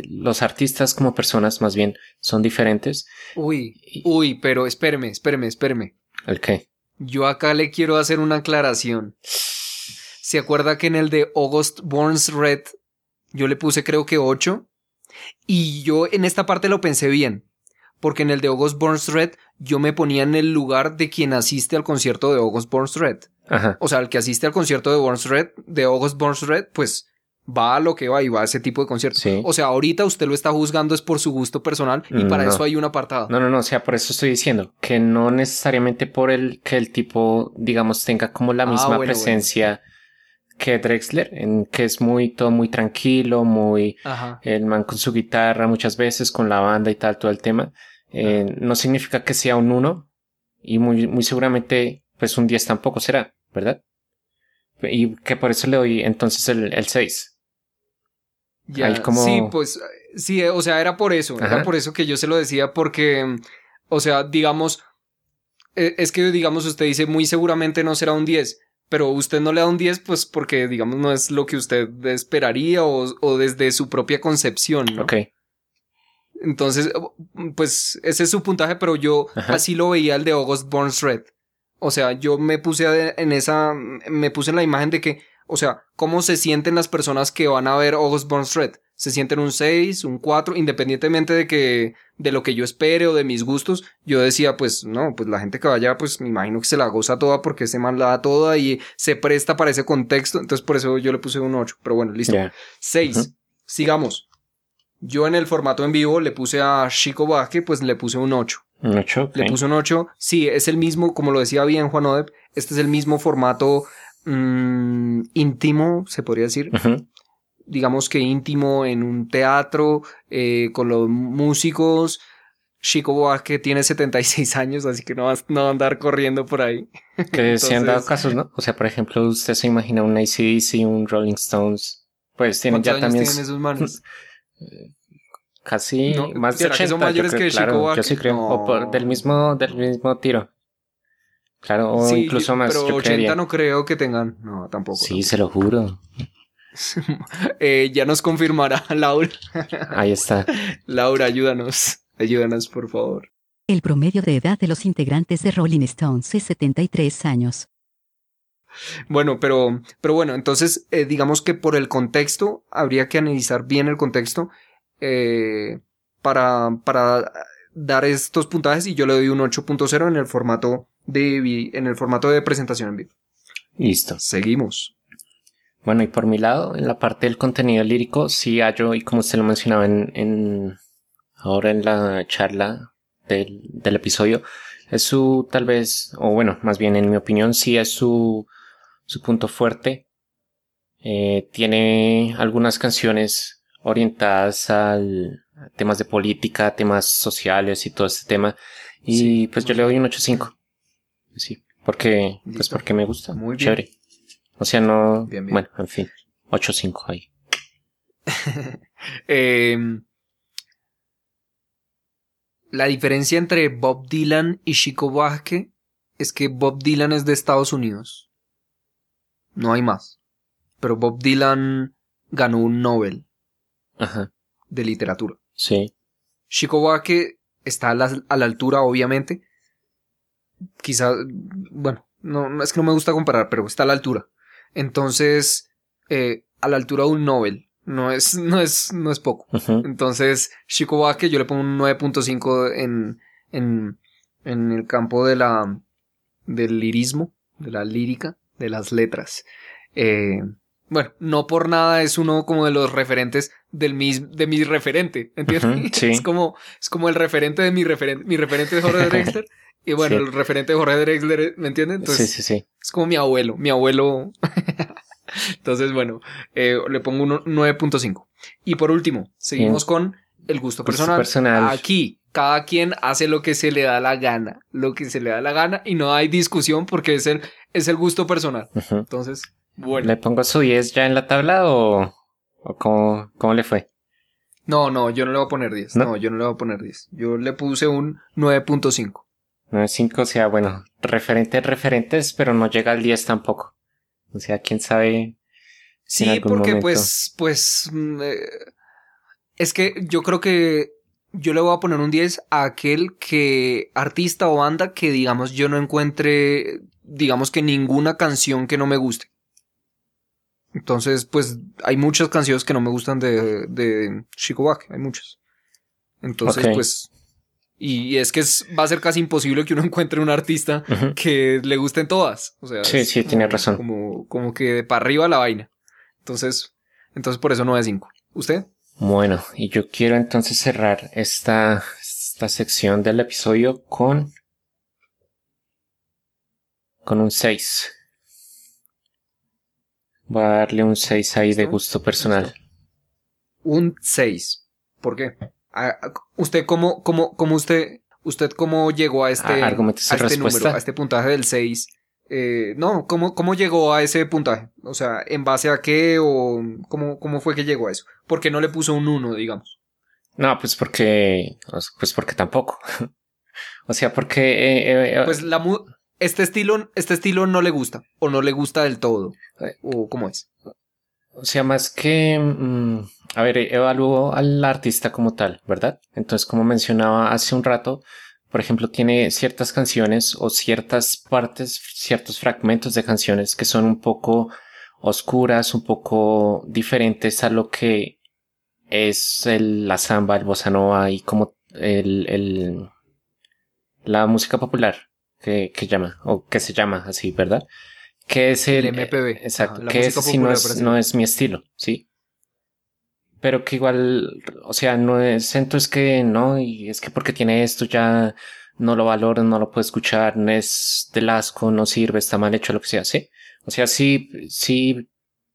los artistas como personas más bien son diferentes. Uy, uy, pero espéreme, espéreme, espéreme. ¿El qué? Yo acá le quiero hacer una aclaración. ¿Se acuerda que en el de August Burns Red yo le puse creo que 8? Y yo en esta parte lo pensé bien, porque en el de August Burns Red yo me ponía en el lugar de quien asiste al concierto de August Burns Red. O sea, el que asiste al concierto de Burns Red, de August Burns Red, pues va a lo que va y va a ese tipo de conciertos. O sea, ahorita usted lo está juzgando es por su gusto personal y para eso hay un apartado. No, no, no, o sea, por eso estoy diciendo que no necesariamente por el que el tipo, digamos, tenga como la ah, misma presencia que Drexler, en que es muy todo muy tranquilo, muy el man con su guitarra muchas veces con la banda y tal, todo el tema. Eh, no significa que sea un 1 y muy, muy seguramente pues un 10 tampoco será, ¿verdad? Y que por eso le doy entonces el, 6. Ya, como... Sí, pues sí, o sea, era por eso, era por eso que yo se lo decía porque, o sea, digamos, e, es que digamos usted dice muy seguramente no será un 10, pero usted no le da un 10 pues porque digamos no es lo que usted esperaría o, desde su propia concepción. ¿no? Ok. Entonces, pues ese es su puntaje, pero yo así lo veía el de August Burns Red. O sea, yo me puse en esa, me puse en la imagen de que, o sea, cómo se sienten las personas que van a ver August Burns Red. Se sienten un 6, un 4, independientemente de que, de lo que yo espere o de mis gustos. Yo decía, pues, no, pues la gente que vaya, pues me imagino que se la goza toda porque ese man la da toda y se presta para ese contexto. Entonces, por eso yo le puse un 8. Pero bueno, listo. 6. Sigamos. Yo en el formato en vivo le puse a Chico Baje, pues le puse un 8. Un 8. Le puse un 8. Sí, es el mismo, como lo decía bien Juan Odeb, este es el mismo formato mmm, íntimo, se podría decir. Digamos que íntimo en un teatro, eh, con los músicos. Chico Buarque tiene 76 años, así que no va, no a andar corriendo por ahí. Que se han dado casos, ¿no? O sea, por ejemplo, usted se imagina un ACDC, un Rolling Stones. Pues tienen ya también. Tienen esos manos? Casi más de 80. son mayores que claro, Yo sí creo. O del mismo, del mismo tiro. Claro, o incluso más. Pero 80 no creo que tengan. No, tampoco. Sí, se lo juro. eh, ya nos confirmará Laura. Ahí está. Laura, ayúdanos. Ayúdanos, por favor. El promedio de edad de los integrantes de Rolling Stones es 73 años. Bueno, pero, pero bueno, entonces eh, digamos que por el contexto, habría que analizar bien el contexto eh, para, para dar estos puntajes y yo le doy un 8.0 en el formato de en el formato de presentación en vivo. Listo. Seguimos. Bueno, y por mi lado, en la parte del contenido lírico, sí hallo, y como usted lo mencionaba en, en ahora en la charla del, del episodio, es su tal vez, o bueno, más bien en mi opinión, sí es su su punto fuerte. Eh, tiene algunas canciones orientadas al temas de política, temas sociales y todo este tema. Y pues yo le doy un 8.5. Sí, porque, pues porque me gusta. Muy Chévere. O sea, no. Bueno, en fin. 8.5 ahí. Em, la diferencia entre Bob Dylan y Chico Buarque es que Bob Dylan es de Estados Unidos no hay más. Pero Bob Dylan ganó un Nobel de literatura. Sí. Chico Buarque está a la, altura, obviamente. Quizá, bueno, no, es que no me gusta comparar, pero está a la altura. Entonces, eh, a la altura de un Nobel. No es, no es, no es poco. Entonces, Chico Buarque yo le pongo un 9.5 en, en, en el campo de la, del lirismo, de la lírica de las letras. Eh, bueno, no por nada es uno como de los referentes del mis, de mi referente, ¿entiendes? sí. Es como, es como el referente de mi referente, mi referente es Jorge Drexler. Y bueno, el referente de Jorge Drexler, ¿me entiendes? Entonces, sí, sí, sí. Es como mi abuelo, mi abuelo. Entonces, bueno, eh, le pongo un 9.5. Y por último, seguimos con el gusto personal. personal. Aquí, cada quien hace lo que se le da la gana, lo que se le da la gana y no hay discusión porque es el, es el gusto personal. Entonces, bueno. ¿Le pongo su 10 ya en la tabla o, o cómo, cómo, le fue? No, no, yo no le voy a poner 10. ¿No? yo no le voy a poner 10. Yo le puse un 9.5. 9.5, o sea, bueno, referentes, referentes, pero no llega al 10 tampoco. O sea, quién sabe. Sí, porque pues, pues, mm, eh, es que yo creo que yo le voy a poner un 10 a aquel que artista o banda que digamos yo no encuentre, digamos que ninguna canción que no me guste. Entonces, pues hay muchas canciones que no me gustan de, de hay muchas. Entonces, pues... Y es que va a ser casi imposible que uno encuentre un artista que le gusten todas. O sea, sí, sí, tiene razón. Como, como que para arriba la vaina. Entonces, entonces por eso no es 5. ¿Usted? Bueno, y yo quiero entonces cerrar esta, esta sección del episodio con, con un 6. Voy a darle un 6 ahí de gusto personal. Un 6. ¿Por qué? ¿Usted cómo, cómo, cómo usted, usted cómo llegó a este, a este número, a este puntaje del 6? Eh, no, ¿cómo, ¿cómo llegó a ese puntaje? O sea, ¿en base a qué o cómo, cómo fue que llegó a eso? ¿Por qué no le puso un 1, digamos? No, pues porque, pues porque tampoco. o sea, porque... Eh, eh, pues la este estilo, este estilo no le gusta o no le gusta del todo. ¿O cómo es? O sea, más que... Mm, a ver, evalúo al artista como tal, ¿verdad? Entonces, como mencionaba hace un rato, por ejemplo, tiene ciertas canciones o ciertas partes, ciertos fragmentos de canciones que son un poco oscuras, un poco diferentes a lo que es el, la samba, el bossa nova y como el, el, la música popular que, que llama, o que se llama así, ¿verdad? Que es el, MPB. Exacto, que ese sí no es, no es mi estilo, ¿sí? Pero que igual, o sea, no es, es que no, y es que porque tiene esto ya no lo valoro, no lo puedo escuchar, no es del asco, no sirve, está mal hecho, lo que sea, sí. O sea, sí, sí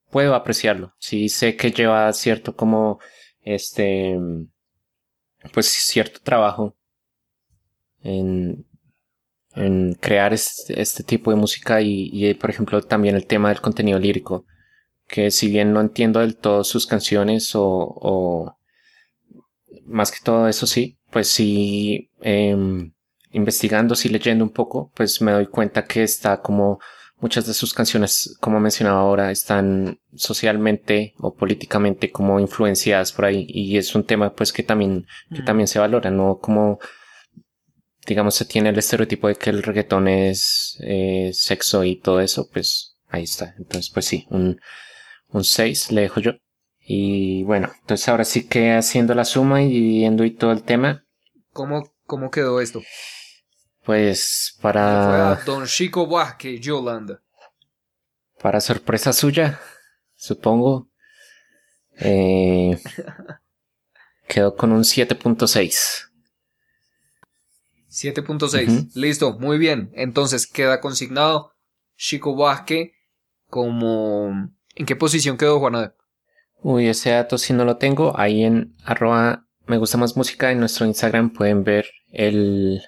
puedo apreciarlo, sí sé que lleva cierto como, este, pues cierto trabajo en, en crear este, este tipo de música y, y, por ejemplo, también el tema del contenido lírico que si bien no entiendo del todo sus canciones o, más que todo eso sí, pues sí, em, investigando, sí leyendo un poco, pues me doy cuenta que está como muchas de sus canciones, como mencionaba ahora, están socialmente o políticamente como influenciadas por ahí y es un tema pues que también, que mm. también se valora, ¿no? Como digamos se tiene el estereotipo de que el reggaetón es eh, sexo y todo eso, pues ahí está. Entonces pues sí, un, un 6 le dejo yo. Y bueno, entonces ahora sí que haciendo la suma y dividiendo y todo el tema. ¿Cómo, cómo quedó esto? Pues para... Don Chico Buarque, Yolanda. Para sorpresa suya, supongo. Eh, quedó con un 7.6. 7.6. Listo, muy bien. Entonces queda consignado Chico Buarque como ¿En qué posición quedó Juana? Uy, ese dato si no lo tengo. Ahí en arroba me gusta más música en nuestro Instagram pueden ver el,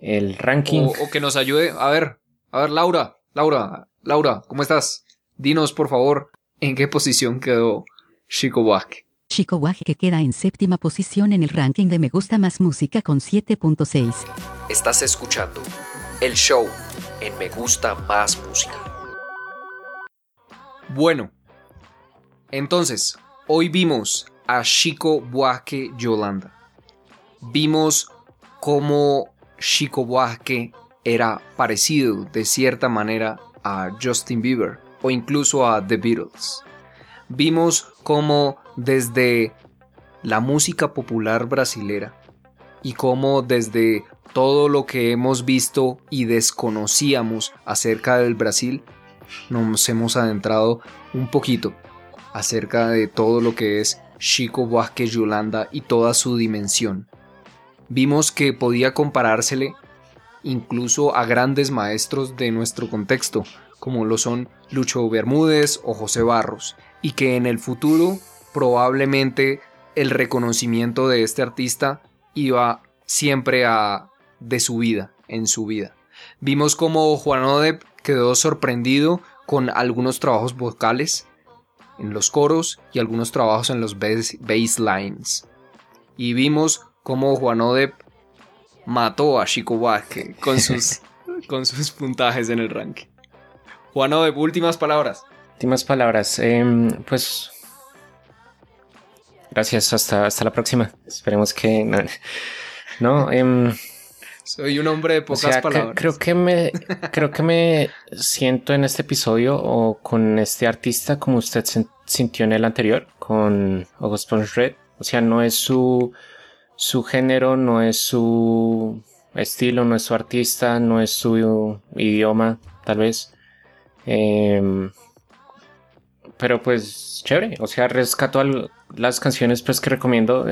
el ranking. O, que nos ayude. A ver, a ver, Laura, Laura, Laura, ¿cómo estás? Dinos, por favor, en qué posición quedó Chico Buarque. Chico que queda en séptima posición en el ranking de Me Gusta Más Música con 7.6. Estás escuchando el show en Me Gusta Más Música. Bueno, entonces, hoy vimos a Chico Buarque Yolanda. Vimos cómo Chico Buarque era parecido de cierta manera a Justin Bieber o incluso a The Beatles. Vimos cómo desde la música popular brasilera y cómo desde todo lo que hemos visto y desconocíamos acerca del Brasil nos hemos adentrado un poquito acerca de todo lo que es Chico Vázquez Yolanda y toda su dimensión. Vimos que podía comparársele incluso a grandes maestros de nuestro contexto, como lo son Lucho Bermúdez o José Barros, y que en el futuro probablemente el reconocimiento de este artista iba siempre a de su vida, en su vida. Vimos como Juan Odep quedó sorprendido con algunos trabajos vocales en los coros y algunos trabajos en los bass, lines. Y vimos cómo Juan Odep mató a Chico Vázquez con sus, con sus puntajes en el ranking. Juan Odep, últimas palabras. Últimas palabras. Em, pues Gracias, hasta, hasta la próxima. Esperemos que... No, em, soy un hombre de pocas palabras. creo que me creo que me siento en este episodio o con este artista como usted se sintió en el anterior con August Red. O sea, no es su su género, no es su estilo, no es su artista, no es su idioma, tal vez. Eh, pero pues chévere, o sea, rescato las canciones pues que recomiendo,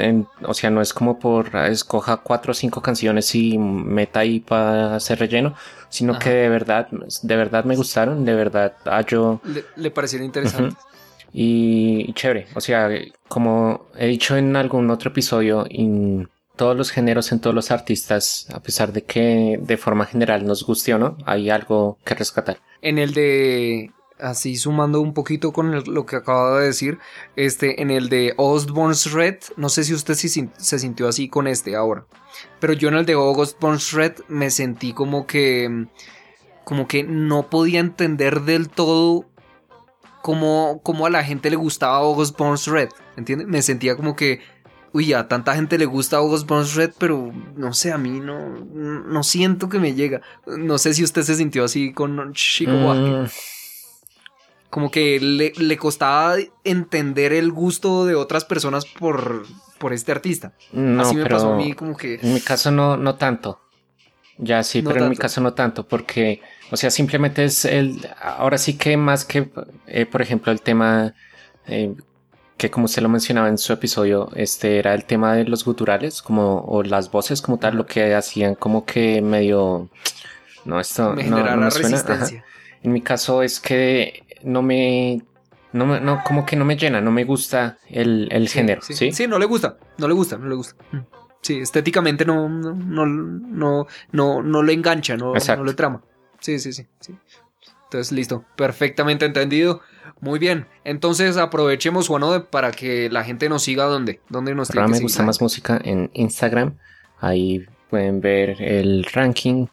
o sea, no es como por ah, escoja cuatro o cinco canciones y meta ahí para hacer relleno, sino que de verdad, de verdad me gustaron, de verdad hallo... Le, le parecieron interesantes. y, chévere, o sea, como he dicho en algún otro episodio, en todos los géneros, en todos los artistas, a pesar de que de forma general nos guste o no, hay algo que rescatar. En el de así sumando un poquito con lo que acaba de decir, este, en el de Osborne's Red, no sé si usted se sintió así con este ahora, pero yo en el de Osborne's Red me sentí como que, como que no podía entender del todo cómo, cómo a la gente le gustaba Osborne's Red, ¿entiendes? Me sentía como que, uy, a tanta gente le gusta Osborne's Red, pero no sé, a mí no, no siento que me llega. No sé si usted se sintió así con Chico mm, como que le, costaba entender el gusto de otras personas por, por este artista. Así me pasó a mí como que... En mi caso no, no tanto. Ya sí, pero en mi caso no tanto, porque, o sea, simplemente es el... Ahora sí que más que, eh, por ejemplo, el tema... Eh, que como usted lo mencionaba en su episodio, este era el tema de los guturales, como, o las voces como tal, lo que hacían como que medio... No, esto me no, no resistencia. En mi caso es que no me no, no, como que no me llena, no me gusta el, género. Sí, sí, no le gusta, no le gusta, no le gusta. Mm. Sí, estéticamente no, no, no, no, no, le engancha, no, no le trama. Sí, sí, sí, sí. Entonces, listo, perfectamente entendido. Muy bien, entonces aprovechemos Juanode para que la gente nos siga donde, donde nos tiene me gusta más música en Instagram. Ahí pueden ver el ranking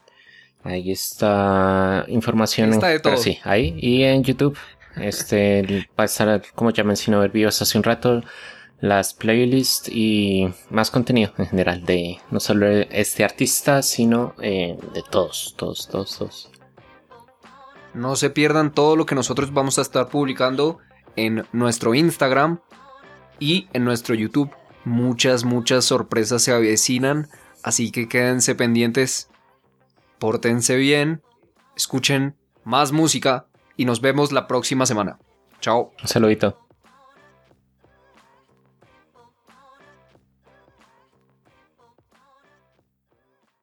Ahí está información. Está de todo. Sí, ahí. Y en YouTube, este, va a estar, como ya mencioné, el videos hace un rato, las playlists y más contenido en general de no solo este artista, sino eh, de todos, todos, todos, todos. No se pierdan todo lo que nosotros vamos a estar publicando en nuestro Instagram y en nuestro YouTube. Muchas, muchas sorpresas se avecinan, así que quédense pendientes pórtense bien, escuchen más música y nos vemos la próxima semana. Chao. Saludito.